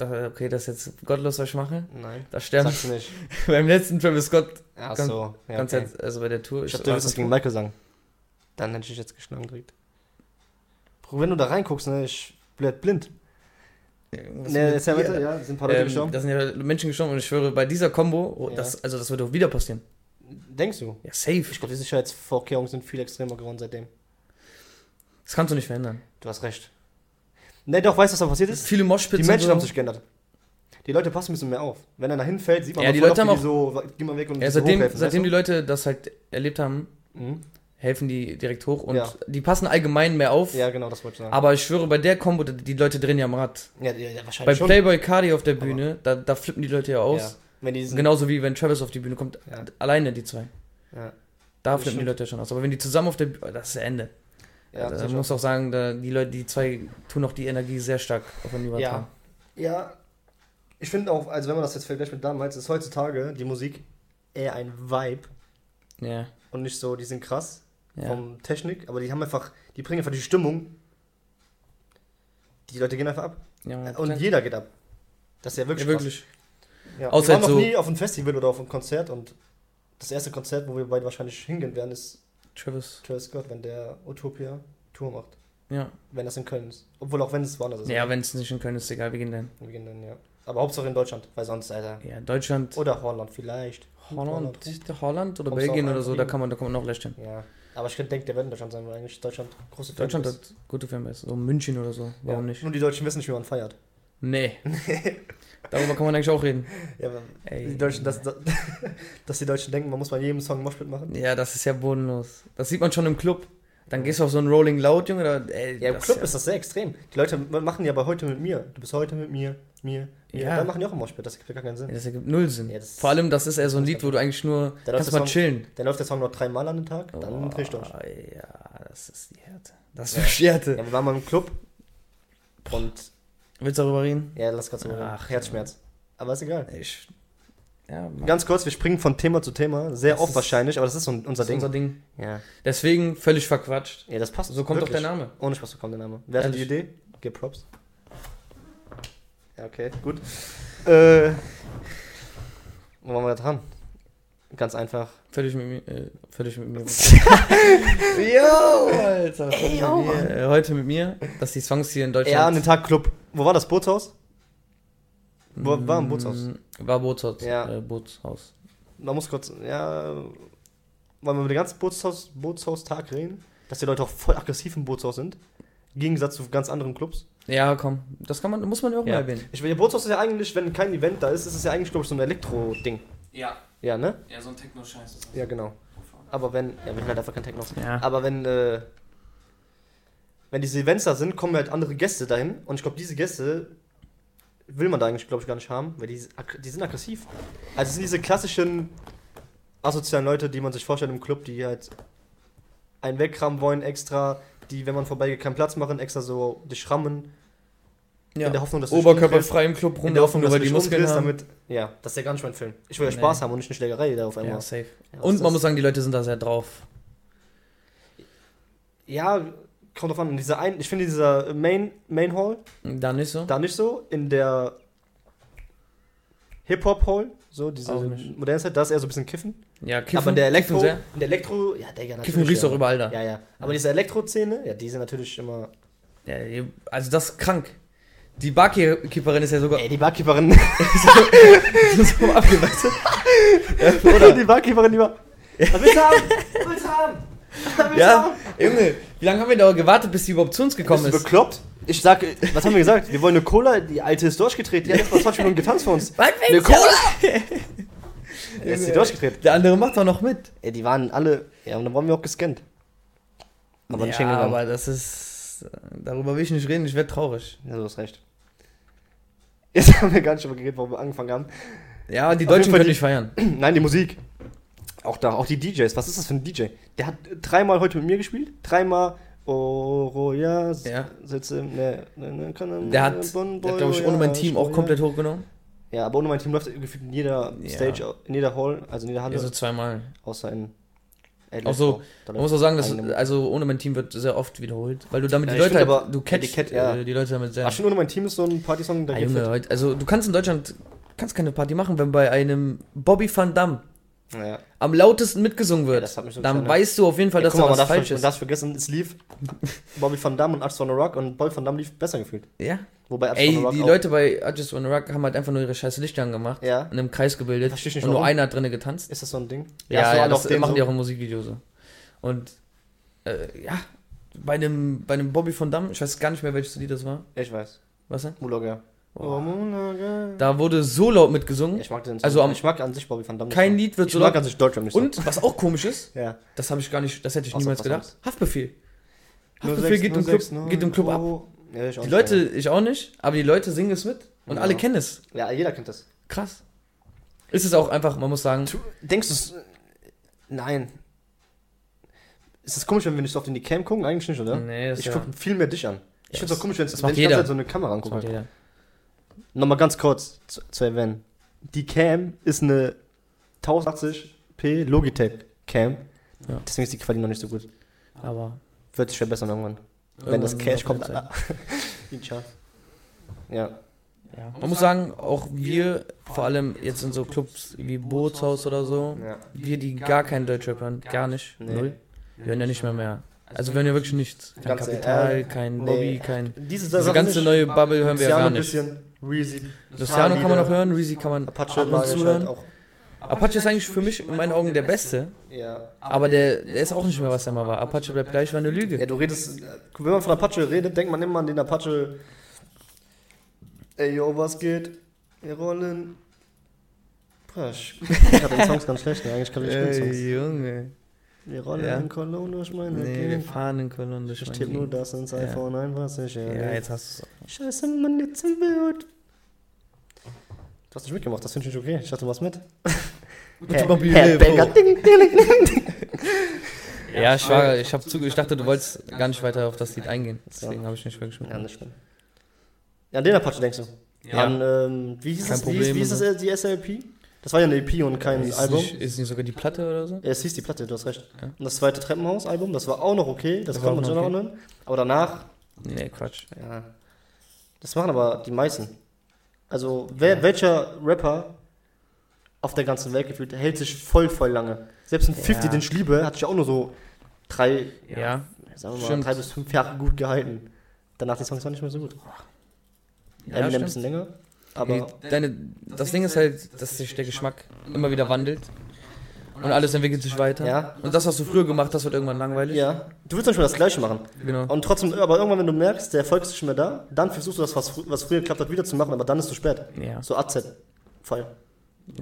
S1: Okay, das ist jetzt gottlos, was ich mache.
S2: Nein,
S1: Da sterben
S2: sagst du nicht.
S1: beim letzten Travis Scott
S2: Ach
S1: Ganz-
S2: so. Ja,
S1: Konzert,
S2: okay.
S1: also bei der Tour.
S2: Ich dachte, du willst das gegen Michael sagen. Dann hätte ich jetzt geschlagen direkt. Bro, wenn du da reinguckst, ne, ich bleib blind.
S1: Was
S2: Ne, jetzt ja bitte, ja, sind ein paar Leute
S1: Ähm,
S2: gestorben.
S1: da sind ja Menschen gestorben und ich schwöre, bei dieser Combo, oh,
S2: Ja.
S1: das, also das wird auch wieder passieren.
S2: Denkst du?
S1: Ja, safe.
S2: Ich glaube, die Sicherheitsvorkehrungen sind viel extremer geworden seitdem.
S1: Das kannst du nicht verändern.
S2: Du hast recht. Ne, doch, weißt du, was da passiert ist?
S1: Viele Moshpits
S2: Die Menschen
S1: und
S2: haben
S1: so.
S2: sich geändert. Die Leute passen ein bisschen mehr auf. Wenn er da hinfällt, sieht man
S1: Ja, die Leute
S2: auf,
S1: haben
S2: wie die so, geh mal weg und
S1: Ja,
S2: so
S1: seitdem,
S2: hochhelfen,
S1: seitdem die
S2: weißt
S1: Leute das halt erlebt haben?
S2: Mhm.
S1: helfen die direkt hoch und
S2: Ja.
S1: die passen allgemein mehr auf.
S2: Ja, genau, das wollte ich sagen.
S1: Aber ich schwöre, bei der Combo, die die Leute drehen ja am Rad.
S2: ja, ja, ja,
S1: Bei
S2: wahrscheinlich schon.
S1: Playboy Cardi auf der Bühne, da, da flippen die Leute ja aus.
S2: Die
S1: Genauso wie wenn Travis auf die Bühne kommt, alleine die zwei.
S2: Ja,
S1: Da
S2: Das
S1: flippen die. Leute ja schon aus. Aber wenn die zusammen auf der Bühne, das ist der Ende.
S2: Ja,
S1: da
S2: sicher.
S1: muss auch sagen, da, die Leute, die zwei tun auch die Energie sehr stark aufeinander übertragen.
S2: Ja, ich finde auch, also wenn man das jetzt vergleicht mit damals, ist heutzutage die Musik eher ein Vibe
S1: Ja.
S2: und nicht so, die sind krass
S1: ja.
S2: vom Technik, aber die haben einfach, die bringen einfach die Stimmung. Die Leute gehen einfach ab.
S1: ja,
S2: Und jeder geht ab. Das ist ja wirklich
S1: ja, wirklich.
S2: Ja.
S1: Außer
S2: wir waren
S1: jetzt
S2: noch
S1: so-
S2: nie auf einem Festival oder auf einem Konzert und das erste Konzert, wo wir beide wahrscheinlich hingehen werden, ist
S1: Travis.
S2: Travis Scott, wenn der Utopia Tour macht.
S1: Ja.
S2: Wenn das in Köln ist. Obwohl auch wenn es woanders ist.
S1: Ja, wenn es nicht in Köln ist, egal, wir gehen dann.
S2: Wir gehen dann, ja. Aber Hauptsache in Deutschland, weil sonst, Alter.
S1: Ja, Deutschland,
S2: Oder Holland vielleicht.
S1: Holland, Holland oder
S2: Kommst du
S1: Belgien oder so, da kann man, da kann man noch leicht hin.
S2: Ja. Aber ich denke, der wird in Deutschland sein, weil eigentlich Deutschland große
S1: Deutschland
S2: Fanbase
S1: hat gute Fanbase. So München oder so, warum
S2: ja.
S1: nicht?
S2: Nur die Deutschen wissen nicht, wie man feiert.
S1: Nee. Darüber kann man eigentlich auch reden.
S2: Ja, aber die Deutschen, dass, dass die Deutschen denken, man muss bei jedem Song einen Moshpit machen.
S1: Ja, das ist ja bodenlos. Das sieht man schon im Club. Dann gehst du auf so ein Rolling Loud, Junge. Da, ey,
S2: Ja, im Club
S1: ja,
S2: ist das sehr extrem. Die Leute machen ja bei heute mit mir. Du bist heute mit mir, mir, mir.
S1: Ja.
S2: Da machen die auch einen Moshpit, das gibt ja gar keinen
S1: Ja,
S2: Sinn.
S1: das ergibt null Sinn.
S2: Ja,
S1: Vor allem, das ist eher so ein Lied, wo du eigentlich nur
S2: Da läuft
S1: kannst mal
S2: Song-
S1: chillen.
S2: Dann läuft der Song noch dreimal an den Tag, dann
S1: Oh,
S2: dreh ich durch.
S1: Ja, das ist die Härte. Das ist die Härte.
S2: Ja, wir waren mal im Club und
S1: Willst du darüber reden?
S2: ja, lass ganz mal
S1: Ach,
S2: Herzschmerz. Aber ist egal.
S1: Ich, ja.
S2: Ganz kurz, wir springen von Thema zu Thema. Sehr
S1: Das
S2: oft
S1: ist-
S2: wahrscheinlich, aber das ist so unser
S1: das ist
S2: Ding.
S1: unser Ding.
S2: Ja.
S1: Deswegen völlig verquatscht.
S2: ja, das passt.
S1: So kommt
S2: wirklich.
S1: auch der Name.
S2: Ohne Spaß, so kommt der Name. Wer hat die. Idee? Gib Props. Ja, okay, gut. Äh, wo waren wir da dran? Ganz einfach.
S1: Völlig mit mir. Äh, völlig mit mir. Yo, Alter. völlig
S2: yo,
S1: mit mir. Äh, heute mit mir, dass die Songs hier in Deutschland.
S2: Ja, an den Tag Club. Wo war das Bootshaus? Wo, war im Bootshaus.
S1: Mm, War Bootshaus.
S2: Ja.
S1: Äh, Bootshaus.
S2: Man muss kurz, ja, wollen wir über den ganzen Bootshaus, Bootshaustag reden? Dass die Leute auch voll aggressiv im Bootshaus sind. Im Gegensatz zu ganz anderen Clubs.
S1: Ja, komm. Das kann man, muss man ja auch
S2: Ja.
S1: mal erwähnen.
S2: Ich will, Bootshaus ist ja eigentlich, wenn kein Event da ist, ist es ja eigentlich, glaube ich, so ein Elektro-Ding.
S1: Ja.
S2: Ja, ne?
S1: Ja, so ein Techno-Scheiß ist das.
S2: Ja, genau. Aber wenn, ja, wir sind halt einfach kein Techno.
S1: Ja.
S2: Aber wenn, äh, wenn diese Events da sind, kommen halt andere Gäste dahin. Und ich glaube, diese Gäste will man da eigentlich, glaube ich, gar nicht haben, weil die, die sind aggressiv. Also es sind diese klassischen asozialen Leute, die man sich vorstellt im Club, die halt einen wegrammen wollen extra, die, wenn man vorbeigeht, keinen Platz machen, extra so dich rammen.
S1: Ja.
S2: in der Hoffnung, dass du
S1: Oberkörperfrei im Club
S2: In der Hoffnung,
S1: rumlaufen, nur
S2: dass
S1: weil
S2: du
S1: die Muskeln haben.
S2: damit. Ja, das ist ja gar nicht mein Film. Ich will ja
S1: Nee.
S2: Spaß haben und nicht eine Schlägerei da auf einmal.
S1: Ja, safe.
S2: Ja,
S1: Und man
S2: das?
S1: muss sagen, die Leute sind da sehr drauf.
S2: Ja, kommt drauf an. Dieser ein, ich finde dieser Main, Main Hall
S1: Da nicht so?
S2: da nicht so. In der Hip-Hop Hall, so diese moderne Zeit, da ist eher so ein bisschen Kiffen.
S1: Ja, Kiffen.
S2: aber in der Elektro,
S1: sehr.
S2: in der Elektro, ja, Digga, natürlich.
S1: Kiffen riecht
S2: ja.
S1: auch überall da.
S2: Ja, ja. Aber diese Elektro-Szene, ja, die sind natürlich immer.
S1: Ja, also das ist krank. Die Barkeeperin ist ja sogar
S2: Ey, die Barkeeperin.
S1: so abgewechselt.
S2: Oder die Barkeeperin, die war. Was willst du haben? Was willst du haben? Was willst du
S1: Ja,
S2: haben?
S1: Junge, wie lange haben wir da gewartet, bis die überhaupt zu uns gekommen
S2: Bist du
S1: ist?
S2: bekloppt? Ich sag, was haben wir gesagt? Wir wollen eine Cola, die alte ist durchgedreht, die hat jetzt mal 20 Minuten getanzt für uns.
S1: Was
S2: Eine
S1: du?
S2: Cola! Ist die durchgedreht.
S1: Der andere macht doch noch mit.
S2: Ey, die waren alle. Ja, und dann wurden wir auch gescannt. Aber nicht
S1: ja,
S2: hingegangen.
S1: aber das ist. Darüber will ich nicht reden, ich werde traurig.
S2: Ja, du hast recht. Jetzt haben wir gar nicht darüber geredet, wo wir angefangen haben.
S1: Ja, die
S2: Auf
S1: Deutschen können
S2: die-
S1: nicht feiern.
S2: Nein, die Musik. Auch da, auch die DJs. Was ist das für ein DJ? Der hat dreimal heute mit mir gespielt. Dreimal. Oh, ja,
S1: Ja.
S2: sitze. Ne, ne, ne, kann,
S1: Der hat,
S2: Bon,
S1: hat glaube ich,
S2: oh
S1: ohne mein Team auch komplett hochgenommen.
S2: Ja, aber ohne mein Team läuft gefühlt in jeder. Stage, in jeder Hall, also in jeder Halle,
S1: Ja, so zweimal.
S2: außer in
S1: Auch so, Man muss auch sagen, dass, also ohne mein Team wird sehr oft wiederholt, weil du damit
S2: Ja,
S1: die Leute halt,
S2: aber-
S1: du
S2: ja,
S1: catchst
S2: die Cat- ja.
S1: äh, die Leute damit sehr.
S2: Ach, schon ohne mein Team ist so ein Partysong, der
S1: Ah, Junge, heute- also du kannst in Deutschland kannst keine Party machen, wenn bei einem Bobby Van Damme
S2: Ja.
S1: am lautesten mitgesungen wird.
S2: das mich so
S1: dann
S2: gefallen,
S1: weißt du auf jeden Fall,
S2: Ja,
S1: dass
S2: guck
S1: da was falsch ist.
S2: darf vergessen, es lief Bobby Van Damme und Arts on the Rock und Bobby Van Damme lief besser gefühlt.
S1: Ja.
S2: Wobei Arts
S1: Ey, die Leute bei I Just Wanna Rock haben halt einfach nur ihre scheiß Lichter angemacht,
S2: Ja.
S1: in einem Kreis gebildet und nur
S2: warum.
S1: einer hat drinnen getanzt.
S2: Ist das so ein Ding?
S1: Ja, ja, das
S2: dem
S1: machen
S2: so.
S1: die auch im Musikvideo so. Und äh, ja, bei einem, bei einem Bobby Van Damme, ich weiß gar nicht mehr, welches Lied das war.
S2: Ich weiß.
S1: Was denn?
S2: Mulaga.
S1: Boah.
S2: Oh, Mulaga.
S1: Da wurde so laut mitgesungen.
S2: Ich mag den Song.
S1: Also am-
S2: ich mag an sich Bobby Van Damme.
S1: Kein
S2: so.
S1: Lied wird
S2: Ich
S1: so
S2: mag
S1: laut.
S2: an sich Deutschrap nicht.
S1: Und was auch komisch ist,
S2: Ja.
S1: das habe ich gar nicht, das hätte ich
S2: Was-
S1: niemals
S2: was
S1: gedacht.
S2: sonst?
S1: Haftbefehl.
S2: 06,
S1: Haftbefehl geht im Club,
S2: 06,
S1: geht im Club ab.
S2: oh. Ja, ich auch
S1: Die
S2: nicht,
S1: Leute, ich auch nicht, aber die Leute singen es mit und
S2: Ja.
S1: alle kennen es.
S2: Ja, jeder kennt das.
S1: Krass. Ist es auch einfach, man muss sagen,
S2: Denkst du es. Nein. Ist es komisch, wenn wir nicht so oft in die Cam gucken? Eigentlich nicht, oder?
S1: Nee, das
S2: ich
S1: ja-
S2: gucke viel mehr dich an. Ich
S1: Ja,
S2: finde es auch komisch,
S1: das
S2: wenn ich die ganze. Zeit so eine Kamera
S1: das jeder.
S2: Nochmal ganz kurz zu, zu erwähnen. Die Cam ist eine 1080p Logitech Cam.
S1: Ja.
S2: Deswegen ist die Qualität noch nicht so gut.
S1: Aber
S2: Wird sich verbessern irgendwann. Wenn das
S1: irgendwann
S2: Cash kommt.
S1: Fall.
S2: Feature. Ja.
S1: Ja. Man muss sagen, auch wir, vor allem jetzt in so Clubs wie Bootshaus oder so,
S2: ja.
S1: wir, die gar keinen Deutschrap hören, gar nicht,
S2: Nee.
S1: null, wir hören ja nicht mehr mehr. Also wir hören ja wirklich nichts. Kein Kapital, kein
S2: nee.
S1: Bobby, kein...
S2: Diese,
S1: Diese ganze neue Bubble hören wir ja gar
S2: ein
S1: nicht.
S2: bisschen. Reezy.
S1: Luciano kann man noch hören, Reezy kann man
S2: Apache
S1: ab und zu
S2: halt
S1: hören.
S2: auch.
S1: Apache ist eigentlich für mich in meinen Augen der Beste,
S2: Ja.
S1: aber der, der ist auch nicht mehr, was er mal war. Apache bleibt gleich, war eine
S2: Ja,
S1: Lüge.
S2: du redest, wenn man von Apache redet, denkt man immer an den Apache. Ey, yo, was geht? Wir rollen. Boah, ich hatte den Songs ganz schlecht, ne? Eigentlich kann ich nicht Songs.
S1: Junge.
S2: Wir rollen
S1: Ja.
S2: in Cologne durch meine
S1: Nee, wir
S2: Gegend.
S1: fahren in Köln durch
S2: Ich
S1: mein
S2: tipp nur
S1: Leben.
S2: das ins
S1: Ja.
S2: iPhone ein, was ich
S1: Ja,
S2: erlebe.
S1: jetzt hast du
S2: Scheiße, Mann, jetzt sind wir gut. Du hast nicht mitgemacht, das finde ich nicht okay. Ich dachte, du machst mit.
S1: Ja, ich war, ich habe zu, ich dachte, du wolltest gar nicht weiter auf das Lied eingehen. Deswegen habe ich nicht wirklich
S2: Ja, nicht schlimm. Ja, an den Apache denkst du.
S1: Ja.
S2: An, ähm, wie hieß
S1: Kein
S2: es, wie,
S1: Problem
S2: wie hieß
S1: und
S2: es, äh, die SLP? Das war ja eine EP und kein
S1: Ist
S2: Album.
S1: nicht, ist nicht sogar die Platte oder so?
S2: Ja, es hieß die Platte, du hast recht.
S1: Ja.
S2: Und das zweite Treppenhaus-Album, das war auch noch okay, das,
S1: Das
S2: konnte man schon
S1: noch
S2: auch nennen. Aber danach,
S1: Nee, Quatsch.
S2: ja. Das machen aber die meisten. Also, wer, welcher Rapper auf der ganzen Welt gefühlt hält sich voll, voll lange? Selbst ein 50,
S1: Ja.
S2: den ich liebe, hat sich auch nur so drei,
S1: Ja.
S2: sagen wir mal, drei bis fünf Jahre gut gehalten. Danach die Songs waren nicht mehr so gut.
S1: Ja,
S2: Eminem ein bisschen länger. Aber
S1: Deine, das Ding ist halt, dass sich der Geschmack immer wieder wandelt. Und alles entwickelt sich weiter.
S2: Ja.
S1: Und das, was du früher gemacht hast, wird irgendwann langweilig.
S2: ja, du willst nicht mehr das Gleiche machen.
S1: Genau.
S2: Und trotzdem, aber irgendwann, wenn du merkst, der Erfolg ist nicht mehr da, dann versuchst du das, was, was früher geklappt hat, wieder zu machen, aber dann ist es zu spät.
S1: Ja.
S2: So AZ.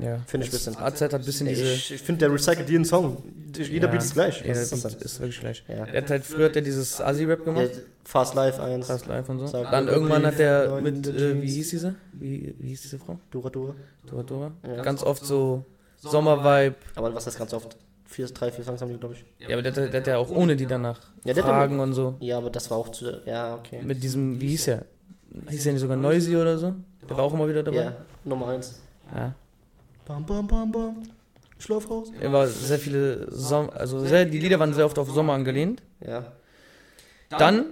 S1: Ja.
S2: Finde ich ein bisschen.
S1: AZ hat ein bisschen diese.
S2: Ich, ich finde, der recycelt jeden Song. Jeder
S1: ja,
S2: Beat ist gleich.
S1: Jeder
S2: Was ist das
S1: Beat ist wirklich gleich.
S2: Ja.
S1: Er hat halt, früher hat er dieses Asi-Rap
S2: Ja,
S1: gemacht.
S2: Fast Life 1.
S1: Fast Live und so.
S2: Sag
S1: Dann irgendwann
S2: Brief,
S1: hat er mit, äh, wie hieß diese? Wie, wie hieß diese Frau?
S2: Dura Dura.
S1: Dora Dora?
S2: Ja.
S1: Ganz oft so Sommervibe.
S2: Aber was heißt ganz oft? Vier, drei, vier Songs haben die, glaube ich.
S1: Ja, aber der, der, der hat ja auch ohne die danach
S2: Ja, der hat
S1: Fragen und so.
S2: Ja, aber das war auch zu. Ja, okay.
S1: Mit diesem, wie hieß er? Hieß er nicht sogar Noisy oder so? Der war auch immer wieder dabei.
S2: Ja, Nummer 1.
S1: Ja.
S2: Bam, bam, bam, bam. Schlafhaus.
S1: Er war sehr viele Som also sehr, die Lieder waren sehr oft auf Sommer angelehnt.
S2: Ja.
S1: Dann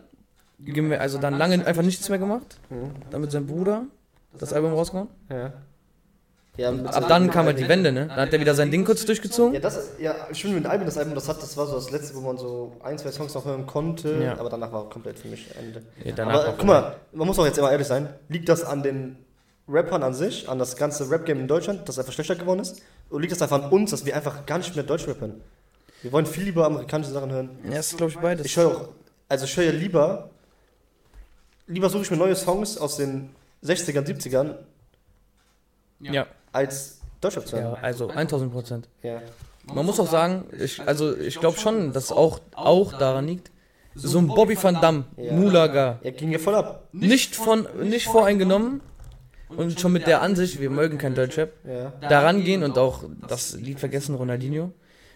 S1: gehen wir, also dann lange einfach nichts mehr gemacht.
S2: Mhm.
S1: Dann mit seinem Bruder das Album rausgehauen.
S2: Ja. Ja,
S1: Ab dann kam halt die Wende, ne? Dann hat er wieder sein Ding kurz
S2: Ja,
S1: durchgezogen.
S2: das ist, ja, stimmt mit Album, das Album, das hat, das war so das letzte, wo man so ein, zwei Songs noch hören konnte,
S1: Ja.
S2: aber danach war komplett für mich Ende.
S1: Ja, danach
S2: aber guck mal, man muss auch jetzt immer ehrlich sein, liegt das an den Rappern an sich, an das ganze Rap-Game in Deutschland, das einfach schlechter geworden ist? Oder liegt das einfach an uns, dass wir einfach gar nicht mehr Deutsch rappen? Wir wollen viel lieber amerikanische Sachen hören.
S1: Ja, das ist, glaube ich, beides.
S2: Ich höre auch, also ich höre ja lieber, lieber suche ich mir neue Songs aus den 60ern, 70ern,
S1: ja.
S2: als Deutschrap zu
S1: ja,
S2: hören.
S1: also 1000 Prozent.
S2: Ja.
S1: Man muss auch sagen, ich, also ich glaube schon, dass auch, auch daran liegt, so ein Bobby Van Damme,
S2: Ja.
S1: Mulaga,
S2: Er ging ja voll ab.
S1: nicht von, nicht voreingenommen und schon mit der Ansicht, wir mögen kein Deutschrap,
S2: Ja.
S1: daran gehen und auch das Lied vergessen, Ronaldinho,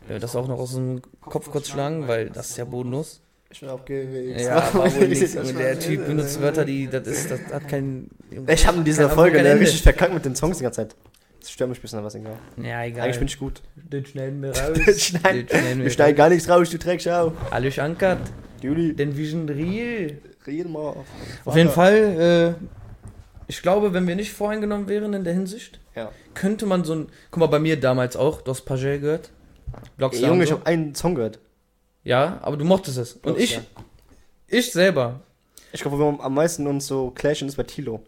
S1: wenn wir das auch noch aus dem Kopf kurz schlagen, weil das ist ja bodenlos.
S2: Ich bin aufgeregt.
S1: Ja, war wohl nichts. Und der Typ benutzt Wörter, die, das ist, das hat kein...
S2: Ich habe in dieser Folge ne, richtig verkackt mit den Songs die ganze Zeit. Das stört mich ein bisschen, aber ist egal.
S1: Ja, egal.
S2: Eigentlich bin ich gut.
S1: Den schneiden wir raus.
S2: Wir schneiden,
S1: Den schneiden
S2: wir
S1: wir
S2: schneiden gar nichts raus, du Dreckschau.
S1: Alles ankert.
S2: Juli,
S1: Den Vision Real.
S2: reden mal auf.
S1: Auf jeden Fall, äh, ich glaube, wenn wir nicht voreingenommen wären in der Hinsicht,
S2: Ja.
S1: könnte man so ein. Guck mal, bei mir damals auch, hast Pagel gehört.
S2: Ey,
S1: Blockstar
S2: Junge,
S1: und
S2: ich habe einen Song gehört.
S1: Ja, aber du mochtest es. Und ich, ich selber.
S2: Ich glaube, wo wir am meisten uns so clashen, ist bei Tilo.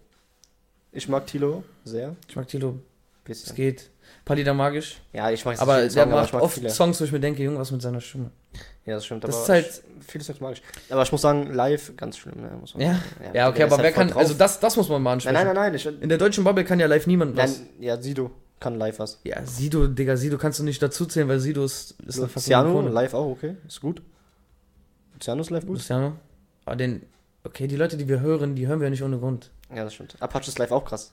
S2: Ich mag Tilo sehr.
S1: Ich mag Tilo, es geht. Palida mag ich.
S2: Ja, ich mag jetzt
S1: Aber der macht oft
S2: viele.
S1: Songs, wo ich mir denke, Junge, was mit seiner Stimme.
S2: Ja, das stimmt.
S1: Das
S2: aber
S1: ist halt-
S2: ich, viele Songs mag ich. Aber ich muss sagen, live ganz schlimm. Ne, muss man
S1: Ja?
S2: sagen.
S1: Ja, okay, aber wer
S2: halt voll
S1: kann.
S2: drauf.
S1: Also, das, das muss man mal ansprechen.
S2: nein, nein, nein. Ich,
S1: In der deutschen Bubble kann ja live niemand was.
S2: nein ja, Sido kann live was.
S1: Ja, Sido, Digga, Sido kannst du nicht dazu zählen, weil Sido ist, ist
S2: Luciano live auch, okay. Ist gut. Luciano ist live gut.
S1: Luciano. Aber den. Okay, die Leute, die wir hören, die hören wir ja nicht ohne Grund.
S2: Ja, das stimmt. Apache ist live auch krass.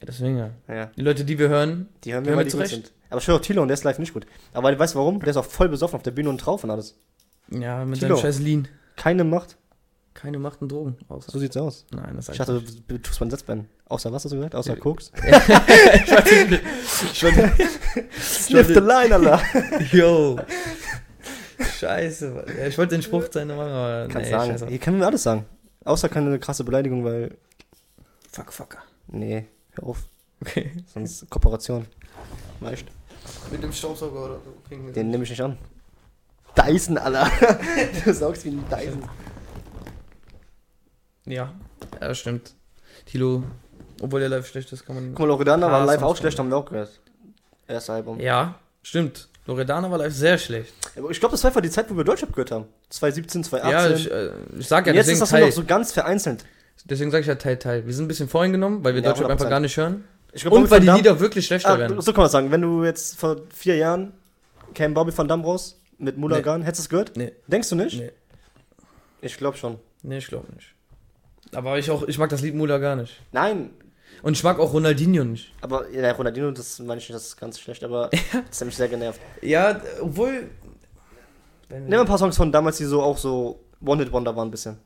S1: Ja, deswegen ja.
S2: Ja,
S1: Die Leute, die wir hören,
S2: die hören
S1: Ja,
S2: wir die gut
S1: zurecht.
S2: sind. Aber ich höre auch Tilo und der ist live nicht gut. Aber weißt du warum? Der ist auch voll besoffen auf der Bühne und drauf und alles.
S1: ja, mit
S2: Tilo.
S1: seinem scheiß Lean.
S2: Keine Macht.
S1: Keine Macht und Drogen. Außer.
S2: So sieht's aus.
S1: Nein, das
S2: Ich
S1: ist
S2: dachte, du tust mal einen Satz beenden. Außer was hast du gesagt? Außer
S1: Ja.
S2: Koks?
S1: ich wollte, ich wollte,
S2: Sniff the line, Alter.
S1: yo. Scheiße, Mann. Ja, ich wollte den Spruch machen, aber
S2: Kannst
S1: nee,
S2: sagen. Hier können wir alles sagen. Außer keine krasse Beleidigung, weil.
S1: Fuck, fucker.
S2: Nee, hör auf.
S1: Okay.
S2: Sonst Kooperation. Weißt
S1: Mit dem Staubsauger oder so.
S2: Den nehme ich nicht an. Dyson, Alter. du saugst wie ein Dyson.
S1: Ja, ja, das stimmt. Tilo, obwohl der live schlecht ist, kann man.
S2: Guck mal, Loredana war live auch schlecht, haben wir auch gehört. Erstes Album.
S1: Ja, stimmt. Loredana war live sehr schlecht.
S2: Aber Ich glaube, das war einfach die Zeit, wo wir Deutschrap gehört haben. 2017, 2018.
S1: Ja, ich, äh, ich sag ja,
S2: Und jetzt ist das nur
S1: Teil.
S2: noch so ganz vereinzelt.
S1: Deswegen sage ich ja Teil, Teil. Wir sind ein bisschen voreingenommen, weil wir
S2: Ja,
S1: Deutschrap einfach
S2: 100%.
S1: gar nicht hören.
S2: Glaub,
S1: Und weil die Lieder wirklich schlechter
S2: Ah,
S1: werden.
S2: so kann man sagen. Wenn du jetzt vor vier Jahren käme Bobby van Damme raus mit Mulagan, hättest du es gehört?
S1: Nee.
S2: Denkst du nicht?
S1: Nee,
S2: Ich glaube schon.
S1: nee ich glaube nicht. Aber ich auch, ich mag das Lied Mula gar nicht.
S2: Nein,
S1: Und ich mag auch Ronaldinho nicht.
S2: aber ja, Ronaldinho, das meine ich nicht, das ist ganz schlecht, aber das hat mich sehr genervt.
S1: Ja, obwohl.
S2: Nimm mal ein paar Songs von damals, die so auch so One-Hit-Wonder waren ein bisschen.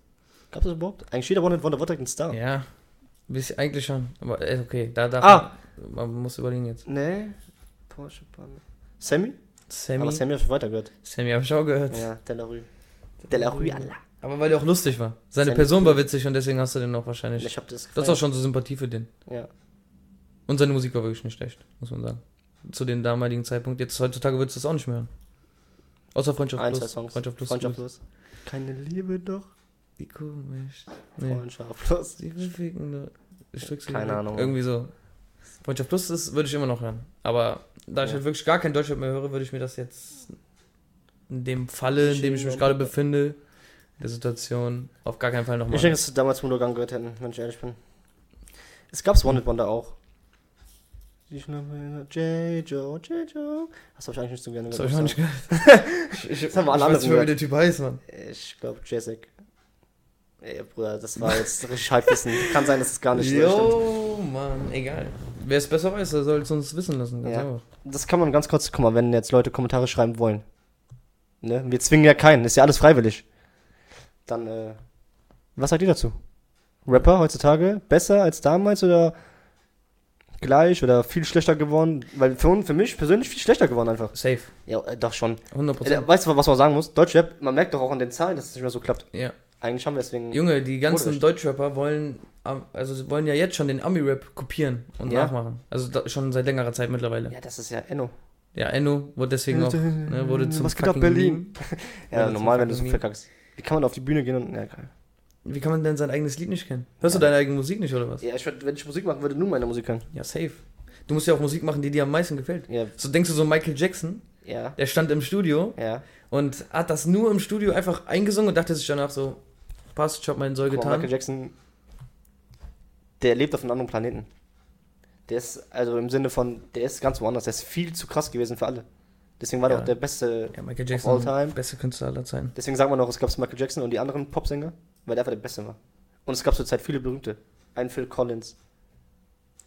S2: Gab es das überhaupt? Eigentlich jeder One-Hit-Wonder war direkt ein Star.
S1: Ja, bisschen, eigentlich schon. Aber äh, okay, da darf
S2: Ah.
S1: man, man muss überlegen jetzt.
S2: Nee. Porsche Panne. Sammy?
S1: Sammy,
S2: Aber Sammy hab ich weitergehört.
S1: Sammy habe ich auch gehört.
S2: Ja, Delarue. Delarue, Allah.
S1: Aber weil der auch lustig war. Seine
S2: Sammy
S1: Person war witzig und deswegen hast du den auch wahrscheinlich.
S2: Ich hab das
S1: Du hast auch schon so Sympathie für den.
S2: Ja.
S1: Und seine Musik war wirklich nicht schlecht, muss man sagen. Zu dem damaligen Zeitpunkt. Jetzt heutzutage würdest du das auch nicht mehr hören. Außer Freundschaft
S2: Ein,
S1: Plus.
S2: zwei Songs.
S1: Freundschaft Plus.
S2: Freundschaft plus. Keine Liebe doch.
S1: Wie komisch. Nee.
S2: Freundschaft plus.
S1: Die bewegende. Ich drück's wieder
S2: Keine. Ahnung.
S1: Irgendwie so. Freundschaft Plus ist, würde ich immer noch hören. Aber da ich
S2: Ja.
S1: halt wirklich gar kein Deutschrap mehr höre, würde ich mir das jetzt in dem Falle, in dem ich mich gerade befinde, der Situation, auf gar keinen Fall nochmal.
S2: Ich denke, dass sie damals Mulagan gehört hätten, wenn ich ehrlich bin. Es gab's One-Hit-Wonder auch. Ich glaube, J. Joe, J. Joe. Das hab ich eigentlich nicht so gerne
S1: Das habe ich noch nicht
S2: gehört.
S1: gehört. ich, ich,
S2: Das haben wir alle
S1: ich weiß nicht wie
S2: gehört.
S1: der Typ heißt, Mann.
S2: Ich glaube, Jessic. Ey, Bruder, das war jetzt richtig Halbwissen. Kann sein, dass es gar nicht so stimmt.
S1: Jo, Mann, egal. Wer es besser weiß, der soll es uns wissen lassen. Ganz
S2: Ja.
S1: einfach.
S2: Das kann man ganz kurz, guck mal, wenn jetzt Leute Kommentare schreiben wollen. Ne? Wir zwingen ja keinen, ist ja alles freiwillig. Dann, äh, was sagt ihr dazu? Rapper heutzutage besser als damals oder gleich oder viel schlechter geworden? Weil für, uns- für mich persönlich viel schlechter geworden einfach.
S1: Safe.
S2: Ja, äh, doch schon.
S1: 100
S2: Äh,
S1: Prozent.
S2: weißt du, was man sagen muss? Deutschrap, man merkt doch auch an den Zahlen, dass es nicht mehr so klappt.
S1: Ja.
S2: Eigentlich haben wir deswegen.
S1: Junge, die ganzen. Deutschrapper wollen, also wollen ja jetzt schon den Ami-Rap kopieren und
S2: Ja.
S1: nachmachen. Also da, schon seit längerer Zeit mittlerweile.
S2: Ja, das ist ja Enno.
S1: Ja, Enno wurde deswegen auch, ne, wurde zum
S2: Was geht ab, Berlin? Ja, normal, wenn du so verkackst. Wie kann man auf die Bühne gehen und. Ja, geil.
S1: Wie kann man denn sein eigenes Lied nicht kennen? Hörst du deine eigene Musik nicht oder was?
S2: Ja, ich wenn ich Musik machen würde, nur meine Musik hören.
S1: Ja, safe. Du musst ja auch Musik machen, die dir am meisten gefällt.
S2: Ja,
S1: So denkst du so Michael Jackson,
S2: ja,
S1: der stand im Studio
S2: ja.
S1: und hat das nur im Studio einfach eingesungen und dachte sich danach so, passt, ich hab meinen Soll getan.
S2: Michael Jackson, der lebt auf einem anderen Planeten. Der ist, also im Sinne von, der ist ganz woanders. Der ist viel zu krass gewesen für alle. Deswegen war der
S1: Ja.
S2: auch der beste.
S1: Ja, Michael
S2: all
S1: Jackson,
S2: time.
S1: beste Künstler aller Zeiten.
S2: Deswegen sagt man auch, es gab Michael Jackson und die anderen Popsänger, weil der einfach der Beste war. Und es gab zur Zeit viele berühmte. Ein Phil Collins,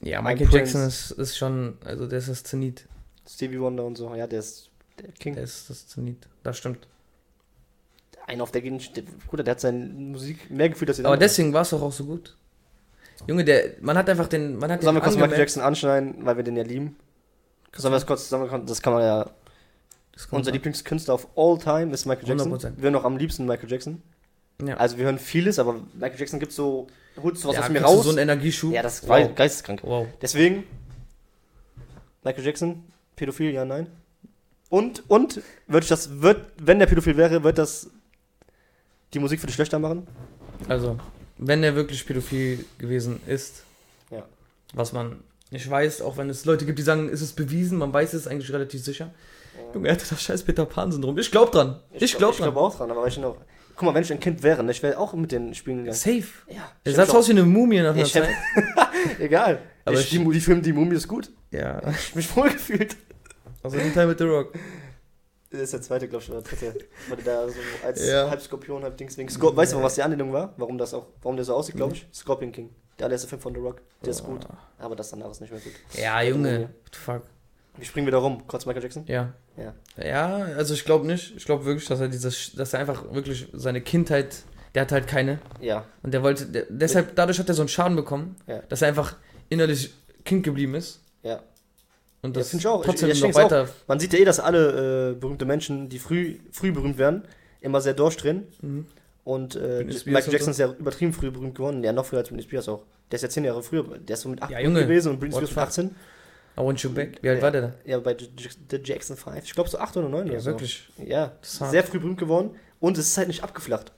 S1: Ja, Michael. Jackson ist, ist schon, also der ist das Zenit.
S2: Stevie Wonder und so. Ja, der ist der King.
S1: Der ist das Zenit. Das stimmt.
S2: Einer auf der Gegend, der, Bruder, der hat seine Musik mehr gefühlt als die
S1: Aber
S2: anderen.
S1: deswegen war es doch auch so gut. Junge, der, man hat einfach den, man hat
S2: Sollen wir kurz Michael Jackson anschneiden, weil wir den ja lieben? Sollen wir das kurz zusammen, das kann man ja Unser. Lieblingskünstler of all time ist Michael Jackson.
S1: 100%.
S2: Wir hören auch am liebsten Michael Jackson.
S1: ja.
S2: Also wir hören vieles, aber Michael Jackson gibt so, holst du was
S1: ja,
S2: aus mir raus.
S1: so einen Energieschub.
S2: ja, das ist
S1: wow.
S2: geisteskrank.
S1: wow.
S2: Deswegen, Michael Jackson, pädophil, ja, nein. Und, und, würde ich das, wird, wenn der pädophil wäre, wird das die Musik für dich schlechter machen?
S1: Also, wenn er wirklich pädophil gewesen ist,
S2: Ja.
S1: was man nicht weiß, auch wenn es Leute gibt, die sagen, ist es bewiesen, man weiß es eigentlich relativ sicher. Junge, er hatte das scheiß Peter Pan-Syndrom. Ich glaub dran. Ich, glaub
S2: Ich
S1: dran.
S2: glaube auch dran, aber ich noch. Guck mal, wenn ich ein Kind wäre, ne, ich wäre auch mit den Spielen gegangen.
S1: Safe.
S2: Ja.
S1: Er sah aus wie eine Mumie nach einer
S2: Ich
S1: Zeit.
S2: Egal.
S1: Aber
S2: ich,
S1: ich-
S2: die, die Film Die Mumie ist gut.
S1: Ja.
S2: Ich hab mich wohl gefühlt.
S1: Also den Teil mit The Rock.
S2: Das ist der zweite, glaube ich, oder dritte. Weil der da so als
S1: Ja.
S2: halb Skorpion, halb Dings wegen. Skor weißt du, was die Anlehnung war? Warum das auch, warum der so aussieht, glaube ich? Scorpion King. Der allererste Film von The Rock. Der ist gut. Aber das danach ist nicht mehr gut.
S1: Ja, Junge. What the fuck.
S2: Wir springen wieder rum. Kurz Michael Jackson.
S1: Ja.
S2: Ja.
S1: Ja, also ich glaube nicht. Ich glaube wirklich, dass er dieses, dass er einfach wirklich seine Kindheit, der hat halt keine.
S2: Ja.
S1: Und der wollte, der, deshalb, dadurch hat er so einen Schaden bekommen,
S2: Ja.
S1: dass er einfach innerlich Kind geblieben ist.
S2: Ja.
S1: Und
S2: Ja,
S1: das
S2: find ich auch. Ich-
S1: trotzdem
S2: ich
S1: noch
S2: denk's auch.
S1: weiter.
S2: Man sieht ja eh, dass alle äh, berühmte Menschen, die früh, früh berühmt werden, immer sehr durchdrehen.
S1: Mhm.
S2: Und äh, Michael
S1: und
S2: Jackson ist ja übertrieben früh berühmt geworden. Ja, noch früher als Britney Spears auch. Der ist ja zehn Jahre früher. Der ist so mit 8
S1: Ja, Junge.
S2: gewesen und Britney Spears mit
S1: fuck?
S2: 18.
S1: I want you back. Wie alt
S2: Ja.
S1: war der da?
S2: Ja, bei The Jackson 5. Ich glaube so 8 oder 9
S1: Ja,
S2: oder so.
S1: wirklich.
S2: Ja,
S1: Das
S2: sehr früh berühmt geworden. Und es ist halt nicht abgeflacht.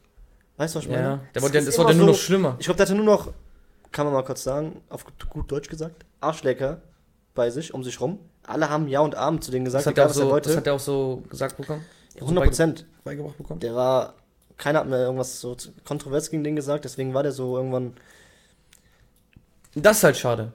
S2: Weißt du, was ich meine?
S1: Ja, der
S2: Es
S1: wurde, das
S2: immer
S1: wurde nur
S2: so-
S1: noch schlimmer.
S2: Ich glaube, der hatte nur noch, kann man mal kurz sagen, auf gut Deutsch gesagt, Arschlecker bei sich, um sich rum. Alle haben Ja und Abend zu denen gesagt,
S1: Das hat, er auch
S2: er
S1: so,
S2: wollte.
S1: das hat er auch so gesagt bekommen.
S2: Ja, 100 Prozent.
S1: Beigebracht bekommen.
S2: Der war, keiner hat mir irgendwas so kontrovers gegen den gesagt, deswegen war der so irgendwann.
S1: Das ist halt schade.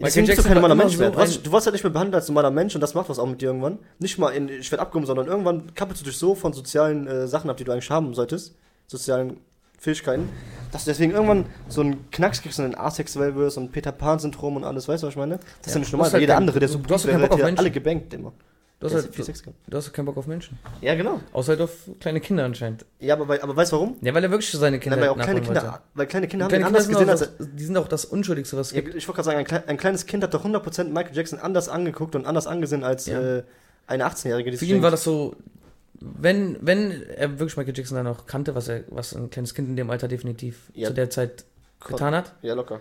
S2: Deswegen bist du kein normaler Mensch mehr.
S1: so
S2: Du, warst, du wirst halt nicht mehr behandelt als normaler Mensch und das macht was auch mit dir irgendwann. Nicht mal in, ich werde abgehoben, sondern irgendwann kappelst du dich so von sozialen äh, Sachen ab, die du eigentlich haben solltest. Sozialen Fähigkeiten. Dass du deswegen irgendwann so einen Knacks kriegst und ein asexuell wirst und Peter Pan-Syndrom und alles, weißt du, was ich meine? Das ist ja
S1: Ja,
S2: nicht normal.
S1: hast halt
S2: Jeder andere, der so
S1: du hast
S2: wäre,
S1: Bock auf
S2: hätte
S1: Menschen.
S2: alle gebankt immer.
S1: Du hast, halt,
S2: viel Sex gehabt.
S1: du hast keinen Bock auf Menschen.
S2: Ja, genau.
S1: Außer halt auf kleine Kinder anscheinend.
S2: Ja, aber, weil- aber weißt du warum?
S1: Ja, weil er wirklich seine Kinder
S2: Nein, weil auch kleine Kinder,
S1: wollte.
S2: weil kleine Kinder haben
S1: Kleine Kinder
S2: anders
S1: sind
S2: gesehen als
S1: das, die sind auch das Unschuldigste, was es
S2: Ja,
S1: gibt.
S2: ich wollte gerade sagen, ein, klei- ein kleines Kind hat doch 100% Michael Jackson anders angeguckt und anders angesehen als
S1: Ja.
S2: äh, eine 18-Jährige. die
S1: Für ihn war das so, wenn, wenn er wirklich Michael Jackson dann noch kannte, was er, was ein kleines Kind in dem Alter definitiv
S2: Ja.
S1: zu der Zeit getan hat,
S2: Ja, locker.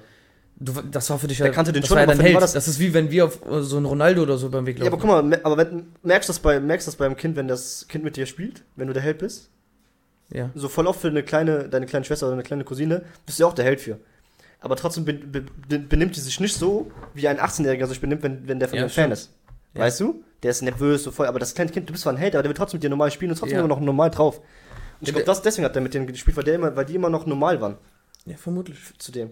S1: du, das war für dich
S2: Der
S1: ja,
S2: kannte den
S1: das
S2: schon,
S1: war ja
S2: aber war
S1: Das,
S2: das-
S1: ist wie wenn wir auf äh, so einen Ronaldo oder so beim Weg
S2: Ja,
S1: laufen.
S2: aber guck mal, aber wenn, merkst du das, bei, merkst das beim Kind, wenn das Kind mit dir spielt, wenn du der Held bist?
S1: ja.
S2: So voll oft für eine kleine, deine kleine Schwester oder eine kleine Cousine, bist du ja auch der Held für. Aber trotzdem be, be, be, benimmt die sich nicht so, wie ein 18-Jähriger sich benimmt, wenn, wenn der von
S1: Ja,
S2: dir ein Fan ist.
S1: Ja.
S2: Weißt du? Der ist nervös, so voll. Aber das kleine Kind, du bist zwar ein Held, aber der wird trotzdem mit dir normal spielen und trotzdem
S1: Ja.
S2: immer noch normal drauf. Und ich
S1: Ja,
S2: glaube, das deswegen hat er mit denen gespielt, weil, der immer, weil die immer noch normal waren
S1: ja, vermutlich.
S2: zu dem.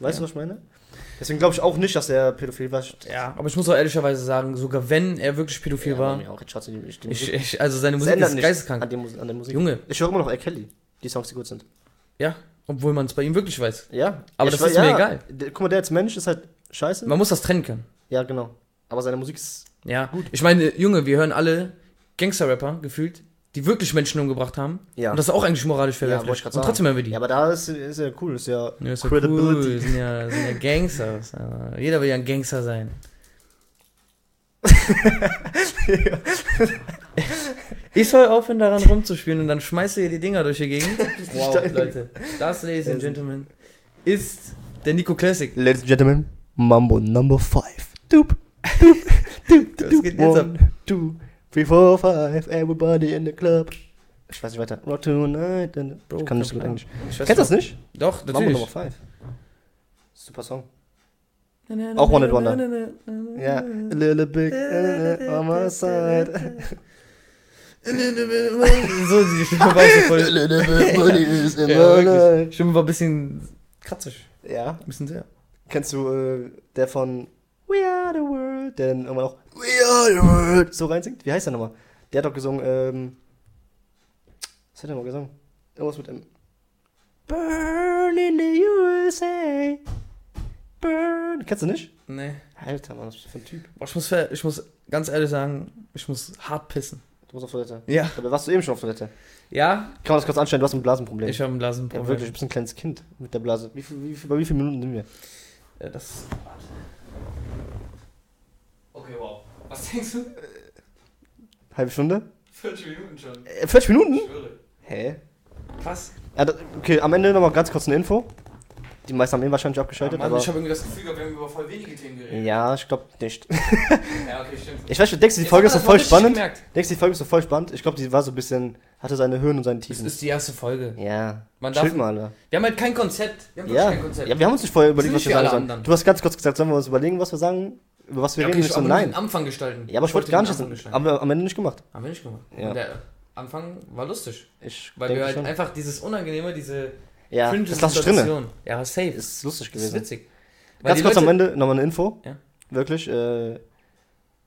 S2: Weißt
S1: Ja.
S2: du, was ich meine? Deswegen glaube ich auch nicht, dass er pädophil war.
S1: Ja, aber ich muss auch ehrlicherweise sagen, sogar wenn er wirklich pädophil
S2: ja,
S1: war,
S2: auch.
S1: Ich,
S2: Musik.
S1: ich, also seine Musik ist geisteskrank.
S2: An, dem, an der Musik.
S1: Junge,
S2: Ich höre immer noch R. Kelly, die Songs, die gut sind.
S1: ja, obwohl man es bei ihm wirklich weiß.
S2: Ja.
S1: Aber
S2: Ich
S1: das
S2: war-
S1: ist mir egal.
S2: Guck mal, der als Mensch ist halt scheiße.
S1: Man muss das trennen können.
S2: Ja, genau. Aber seine Musik ist.
S1: Ja, ich meine, Junge, wir hören alle Gangster-Rapper gefühlt, die wirklich Menschen umgebracht haben.
S2: Ja.
S1: Und das ist auch eigentlich moralisch
S2: Ja,
S1: verwerflich.
S2: ich grad
S1: und trotzdem hören wir die.
S2: Ja, aber da ist, ist ja cool. Ist ja,
S1: Ja, ist ja
S2: Credibility.
S1: cool, sind ja, sind ja Gangsters. Jeder will ja ein Gangster sein. Ich soll aufhören, daran rumzuspielen und dann schmeißt ihr die Dinger durch die Gegend. Wow. Leute. Das, Ladies and Gentlemen, ist der Nico Classic.
S2: Ladies and Gentlemen, Mambo Number 5. Doop, doop, doop.
S1: geht jetzt ab?
S2: Two, three, four, five, everybody in the club. Ich weiß nicht weiter. Rock tonight. and-
S1: Bro,
S2: Ich kann nicht so gut Englisch. Kennst du das nicht?
S1: Doch,
S2: Mambo
S1: natürlich.
S2: Number 5. Super Song. Auch One Hit Wonder. Ja. A little big uh, on my side.
S1: so, die Stimme war so voll.
S2: bit
S1: Ja, Stimme war ein bisschen kratzig.
S2: Ja.
S1: Ein bisschen sehr.
S2: Kennst du äh, der von We Are the World, der dann immer noch We Are so reinsingt? Wie heißt der nochmal? Der hat doch gesungen, ähm. Was hat er mal gesungen? Irgendwas mit M. Burn in the USA. Burn. Kennst du nicht?
S1: Nee.
S2: Alter, Mann, was bist du für ein Typ?
S1: Boah, ich muss, ich muss ganz ehrlich sagen, ich muss hart pissen.
S2: Du musst auf Toilette.
S1: Ja.
S2: Aber warst du eben schon auf Toilette?
S1: Ja?
S2: Kann man das kurz anstellen? Du hast ein Blasenproblem.
S1: Ich habe ein Blasen.
S2: ja, wirklich, du bist ein kleines Kind mit der Blase. Wie, viel, wie, viel, bei wie vielen Minuten sind wir?
S1: Ja, das. Okay, wow. Was denkst du?
S2: Halbe Stunde?
S1: 40 Minuten schon.
S2: Äh, 40 Minuten?
S1: Ich schwöre.
S2: Hä?
S1: Krass.
S2: Ja, das, okay, am Ende nochmal ganz kurz eine Info. Die meisten haben eh wahrscheinlich abgeschaltet,
S1: Mann,
S2: aber.
S1: ich habe irgendwie das Gefühl gehabt, wir haben über voll wenige Themen geredet.
S2: Ja, ich glaube nicht.
S1: Ja, okay, stimmt.
S2: Ich weiß, denkst du, die
S1: Jetzt
S2: Folge ist so voll
S1: das mal richtig
S2: spannend?
S1: Gemerkt.
S2: Denkst du, die Folge ist so voll spannend? Ich glaube, die war so ein bisschen, hatte seine Höhen und seine
S1: Das
S2: Tiefen.
S1: ist die erste Folge.
S2: Ja.
S1: Man darf,
S2: Schild mal, Alter.
S1: wir haben halt kein Konzept. Wir haben wirklich
S2: Ja.
S1: kein Konzept.
S2: ja, wir haben uns nicht vorher überlegt, was wir sagen sollen.
S1: anderen.
S2: Du hast ganz kurz gesagt, sollen wir uns überlegen, was wir sagen, über was wir
S1: Ja,
S2: reden?
S1: okay,
S2: Ich
S1: ich
S2: so, nein.
S1: Anfang gestalten.
S2: Ja, aber ich wollte gar nicht,
S1: gestalten.
S2: aber am Ende nicht gemacht.
S1: Haben wir nicht gemacht.
S2: Ja.
S1: Der Anfang war lustig.
S2: Ich
S1: Weil wir halt
S2: schon.
S1: einfach dieses Unangenehme, diese
S2: Ja,
S1: cringe
S2: das.
S1: Situation. Ja, safe.
S2: Ist lustig
S1: Das ist
S2: gewesen.
S1: witzig. Weil
S2: Ganz kurz
S1: Leute,
S2: am Ende nochmal eine Info.
S1: Ja.
S2: Wirklich, äh,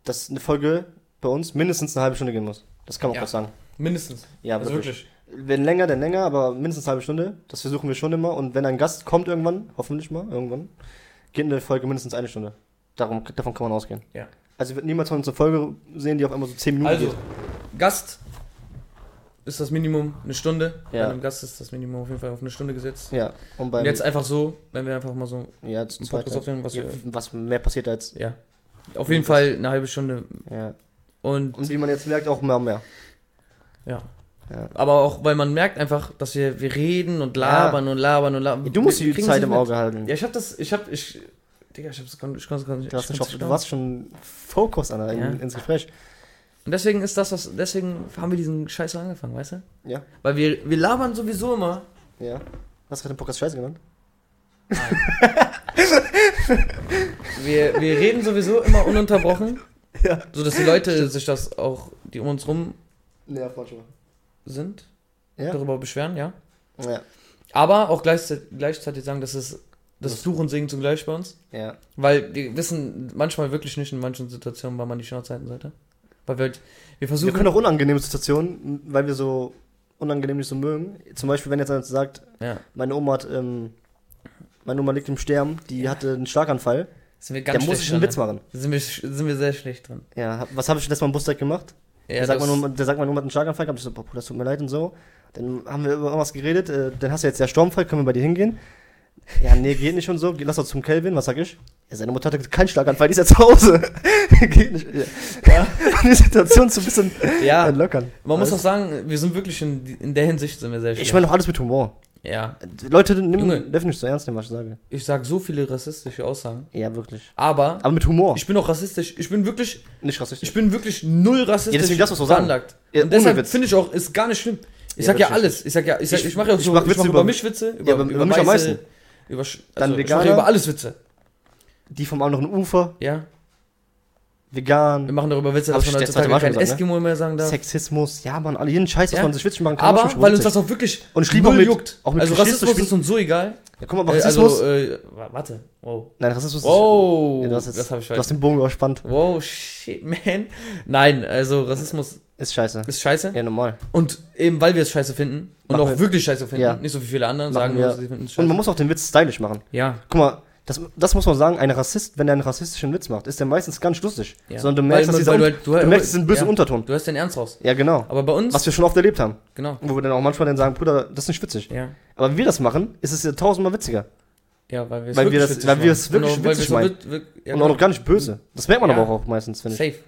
S2: dass eine Folge bei uns mindestens eine halbe Stunde gehen muss. Das kann man
S1: Ja.
S2: kurz sagen.
S1: Mindestens.
S2: Ja,
S1: also
S2: wirklich.
S1: wirklich.
S2: Wenn länger, dann länger, aber mindestens eine halbe Stunde. Das versuchen wir schon immer. Und wenn ein Gast kommt irgendwann, hoffentlich mal, irgendwann, geht eine Folge mindestens eine Stunde. Darum, davon kann man ausgehen.
S1: Ja.
S2: Also werdet niemals von uns eine Folge sehen, die auf einmal so 10 Minuten
S1: Also,
S2: geht.
S1: Gast ist das Minimum eine Stunde.
S2: Ja.
S1: Bei einem Gast ist das Minimum auf jeden Fall auf eine Stunde gesetzt.
S2: Ja, und
S1: Und jetzt einfach so, wenn wir einfach mal so
S2: ja,
S1: einen Podcast aufnehmen, was
S2: ja, was mehr passiert als,
S1: Ja. Auf jeden Fall eine halbe Stunde.
S2: ja.
S1: Und
S2: Und wie man jetzt merkt, auch mehr und mehr.
S1: ja.
S2: Ja.
S1: Aber auch, weil man merkt einfach, dass wir, wir reden und labern und labern und labern.
S2: Du musst
S1: Wir
S2: die Zeit im Auge halten.
S1: Ja, ich hab das, ich hab, ich, Digga, ich hab's, ich konnte, konnte
S2: nicht du warst schon Fokus an, in,
S1: Ja.
S2: ins Gespräch.
S1: Und deswegen ist das, was, deswegen haben wir diesen Scheiß so angefangen, weißt du?
S2: Ja.
S1: Weil wir, wir labern sowieso immer.
S2: Ja. Hast du gerade den Podcast Scheiße genannt?
S1: Wir, wir reden sowieso immer ununterbrochen.
S2: Ja.
S1: So dass die Leute sich das auch, die um uns rum
S2: Ja,
S1: sind,
S2: Ja.
S1: darüber beschweren, ja.
S2: Ja.
S1: Aber auch gleichzeitig, gleichzeitig sagen, dass es das ist Fluch und Segen zugleich bei uns.
S2: Ja.
S1: Weil wir wissen manchmal wirklich nicht in manchen Situationen, wann man die Schnauze halten sollte. Weil wir halt, wir
S2: Wir
S1: versuchen.
S2: können auch unangenehme Situationen, weil wir so unangenehm nicht so mögen. Zum Beispiel, wenn jetzt einer sagt,
S1: ja,
S2: meine Oma hat, ähm, meine Oma liegt im Sterben, die hatte einen Schlaganfall,
S1: sind wir
S2: da
S1: ganz
S2: muss
S1: schlecht
S2: ich einen Witz machen.
S1: ne? Sind wir, sind wir sehr schlecht drin.
S2: Ja, hab- was habe ich letztes Mal im Bus direkt gemacht?
S1: Ja,
S2: der, sagt
S1: das-
S2: meine Oma, der sagt, meine Oma hat einen Schlaganfall gehabt. Ich so, boah, das tut mir leid und so. Dann haben wir über irgendwas geredet, äh, dann hast du jetzt ja Sturmfall, können wir bei dir hingehen? Ja, nee, geht nicht und so. Lass uns zum Kelvin, was sag ich? Ja, seine Mutter hatte keinen Schlaganfall, die ist ja zu Hause. geht nicht. Ja. die Situation so ein bisschen
S1: ja,
S2: entlockern.
S1: man muss
S2: Weißt
S1: auch sagen, wir sind wirklich in, in der Hinsicht sind wir sehr schlecht.
S2: Ich meine doch alles mit Humor.
S1: ja,
S2: Leute nehmen,
S1: Junge.
S2: dürfen nicht so ernst nehmen, was ich sage.
S1: ich sag so viele rassistische Aussagen.
S2: Ja, wirklich.
S1: Aber
S2: Aber mit Humor.
S1: ich bin auch rassistisch. Ich bin wirklich,
S2: nicht rassistisch.
S1: ich bin wirklich null rassistisch
S2: Ja, deswegen darfst du so sagen. Ja,
S1: Und deshalb finde ich auch, ist gar nicht schlimm. Ich
S2: Ja,
S1: sag ja alles. Ich sag ja, ich, sag,
S2: Ich-
S1: ich mache ja auch
S2: ich
S1: so,
S2: mach
S1: ich
S2: Witze
S1: mache über,
S2: über-
S1: mich Witze, über,
S2: Ja, über- über mich am meisten.
S1: Über, Sch-
S2: Dann
S1: also, ich mache
S2: Veganer.
S1: über alles Witze.
S2: die vom anderen Ufer,
S1: Ja, wir
S2: vegan,
S1: machen darüber Witze,
S2: Hab
S1: dass man heutzutage kein
S2: gesagt, ne?
S1: Eskimo mehr sagen darf.
S2: Sexismus, ja, man, alle jeden Scheiß, was
S1: Ja.
S2: man sich witzig machen kann.
S1: Aber, weil uns das auch wirklich
S2: Und ich liebe
S1: null
S2: auch mit-
S1: juckt.
S2: auch mit
S1: also Rassismus ist uns so egal.
S2: Ja, guck mal, aber
S1: Äh,
S2: Rassismus.
S1: also, äh, wa- warte. Wow.
S2: nein, Rassismus
S1: Wow.
S2: ist. Ja, du hast, jetzt,
S1: das habe ich
S2: du hast den Bogen überspannt.
S1: Wow, shit, man. Nein, also Rassismus
S2: Ist scheiße.
S1: ist scheiße.
S2: Ja, normal.
S1: Und eben weil wir es scheiße finden und
S2: Machen
S1: auch
S2: wir-
S1: wirklich scheiße finden,
S2: Ja.
S1: nicht so wie viele andere
S2: Machen
S1: sagen,
S2: wir-
S1: nur, sie finden es scheiße.
S2: Und man muss auch den Witz stylisch machen.
S1: ja,
S2: Guck mal, das, das muss man sagen, ein Rassist, wenn er einen rassistischen Witz macht, ist der meistens ganz lustig.
S1: ja.
S2: Sondern du merkst,
S1: Weil-
S2: dass
S1: weil
S2: Un-
S1: du, du,
S2: du merkst diesen bösen
S1: ja,
S2: Unterton.
S1: Du hast den Ernst raus.
S2: Ja, genau.
S1: Aber bei uns,
S2: Was wir schon oft erlebt haben.
S1: genau.
S2: Wo wir dann auch manchmal dann sagen, Bruder, das ist nicht witzig.
S1: Ja.
S2: Aber wenn wir das machen, ist es ja tausendmal witziger.
S1: Ja, weil wir es
S2: Weil wir
S1: wirklich
S2: das- weil wir
S1: machen.
S2: es wirklich
S1: Und auch, weil
S2: witzig
S1: es
S2: meinen.
S1: ja,
S2: Und auch noch gar nicht böse. Das merkt man aber auch meistens, finde ich.
S1: Safe.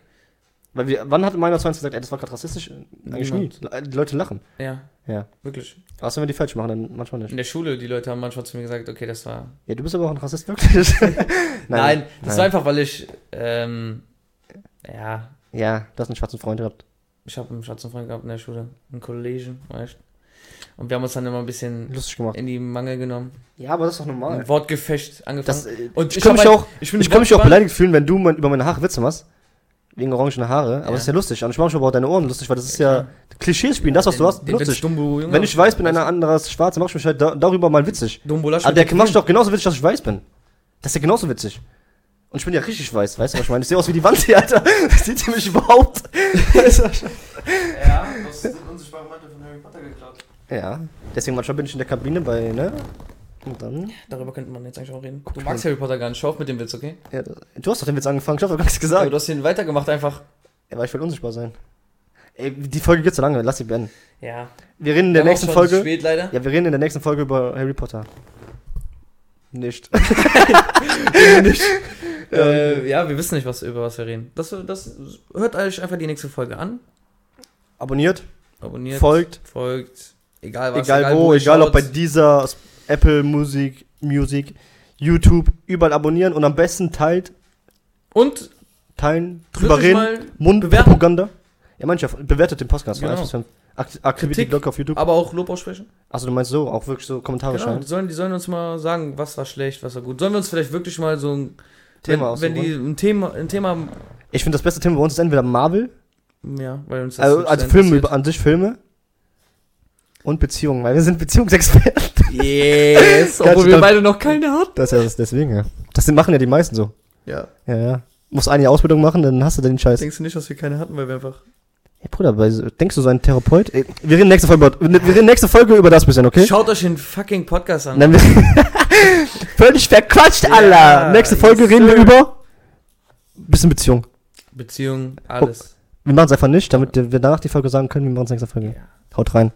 S2: Weil wir, wann hat meiner 20 gesagt, ey, das war gerade rassistisch? Eigentlich nie. Die Leute lachen.
S1: Ja,
S2: Ja.
S1: wirklich.
S2: Was, wenn wir die falsch machen, dann manchmal nicht.
S1: In der Schule, die Leute haben manchmal zu mir gesagt, okay, das war.
S2: Ja, du bist aber auch ein Rassist, wirklich.
S1: Nein, das
S2: nein.
S1: war einfach, weil ich, ähm, ja,
S2: Ja, du hast einen schwarzen Freund gehabt.
S1: ich habe einen schwarzen Freund gehabt in der Schule, einen Kollegen, weißt Und wir haben uns dann immer ein bisschen
S2: Lustig gemacht.
S1: in die Mangel genommen.
S2: Ja, aber das ist doch normal.
S1: Ein Wortgefecht angefangen.
S2: Das, äh,
S1: und
S2: ich kann
S1: hab
S2: mich
S1: halt-
S2: auch,
S1: ich,
S2: ich kann mich auch beleidigt fühlen, wenn du mein, über meine Haare Witze machst. Wegen orangene Haare. Aber
S1: Ja.
S2: das ist ja lustig. Und ich mache aber auch deine Ohren lustig, weil das ist ja,
S1: klar.
S2: Klischees spielen. Das, was du hast,
S1: Den
S2: benutze ich.
S1: Dumbo, Junge.
S2: Wenn ich weiß bin, einer anderes Schwarze, mach ich mich halt da, darüber mal witzig.
S1: Dumbo Lasch
S2: Aber der macht doch genauso witzig, dass ich weiß bin. Das ist ja genauso witzig. Und ich bin ja richtig weiß, weißt du, was ich meine? Ich sehe aus wie die Wand hier, Alter. Das sieht ihr mich überhaupt?
S1: Ja, du hast den unsichtbaren Mantel von Harry Potter geklaut.
S2: ja, deswegen manchmal bin ich in der Kabine bei, ne? Und dann.
S1: Darüber könnte man jetzt eigentlich auch reden. Du magst Harry Potter gar nicht. Schau auf mit dem Witz, okay?
S2: Ja, du hast doch den Witz angefangen, ich hab doch gar nichts
S1: Ja,
S2: gesagt.
S1: du hast den weitergemacht einfach.
S2: Ja, weil ich will unsichtbar sein. Ey, die Folge geht so lange, lass sie beenden.
S1: Ja.
S2: Wir reden in der
S1: Wir
S2: nächsten Folge.
S1: Spät leider.
S2: Ja, wir reden in der nächsten Folge über Harry Potter. Nicht.
S1: Äh, ja, wir wissen nicht, was, über was wir reden. Das, das hört euch einfach die nächste Folge an.
S2: Abonniert,
S1: Abonniert.
S2: folgt,
S1: Folgt. Egal was.
S2: egal, wo,
S1: ihr
S2: egal ob bei dieser Apple Musik, Music, YouTube, überall abonnieren und am besten teilt,
S1: Und
S2: teilen, drüber reden, Mundpropaganda. Ja, manche bewertet den Podcast von
S1: Genau.
S2: 1 bis 5. Ak- Aktiviert die
S1: Kritik.
S2: Glocke auf YouTube.
S1: aber auch Lob aussprechen.
S2: Achso, du meinst so, auch wirklich so Kommentare
S1: Genau,
S2: schreiben.
S1: die sollen, die sollen uns mal sagen, was war schlecht, was war gut. Sollen wir uns vielleicht wirklich mal so ein
S2: Thema
S1: wenn, wenn die ein Thema, ein Thema,
S2: Ich finde, das beste Thema bei uns ist entweder Marvel,
S1: ja, weil uns das
S2: also, also Filme an sich Filme und Beziehungen, weil wir sind Beziehungsexperten.
S1: Yes, obwohl wir beide noch keine hatten.
S2: Das ist ja das deswegen, ja. Das sind- machen ja die meisten so.
S1: Ja.
S2: Ja, ja. Musst eine Ausbildung machen, dann hast du den Scheiß.
S1: Denkst du nicht, dass wir keine hatten, weil wir einfach.
S2: Hey, Bruder, denkst du so ein Therapeut? Ey, wir reden nächste Folge über, wir reden nächste Folge über das bisschen, okay?
S1: Schaut euch den fucking Podcast an.
S2: Völlig verquatscht,
S1: Ja,
S2: Allah. Nächste Folge
S1: yes,
S2: reden wir über bisschen Beziehung.
S1: Beziehung, alles.
S2: Wir machen es einfach nicht, damit wir danach die Folge sagen können, wir machen es nächste Folge.
S1: Ja.
S2: Haut rein.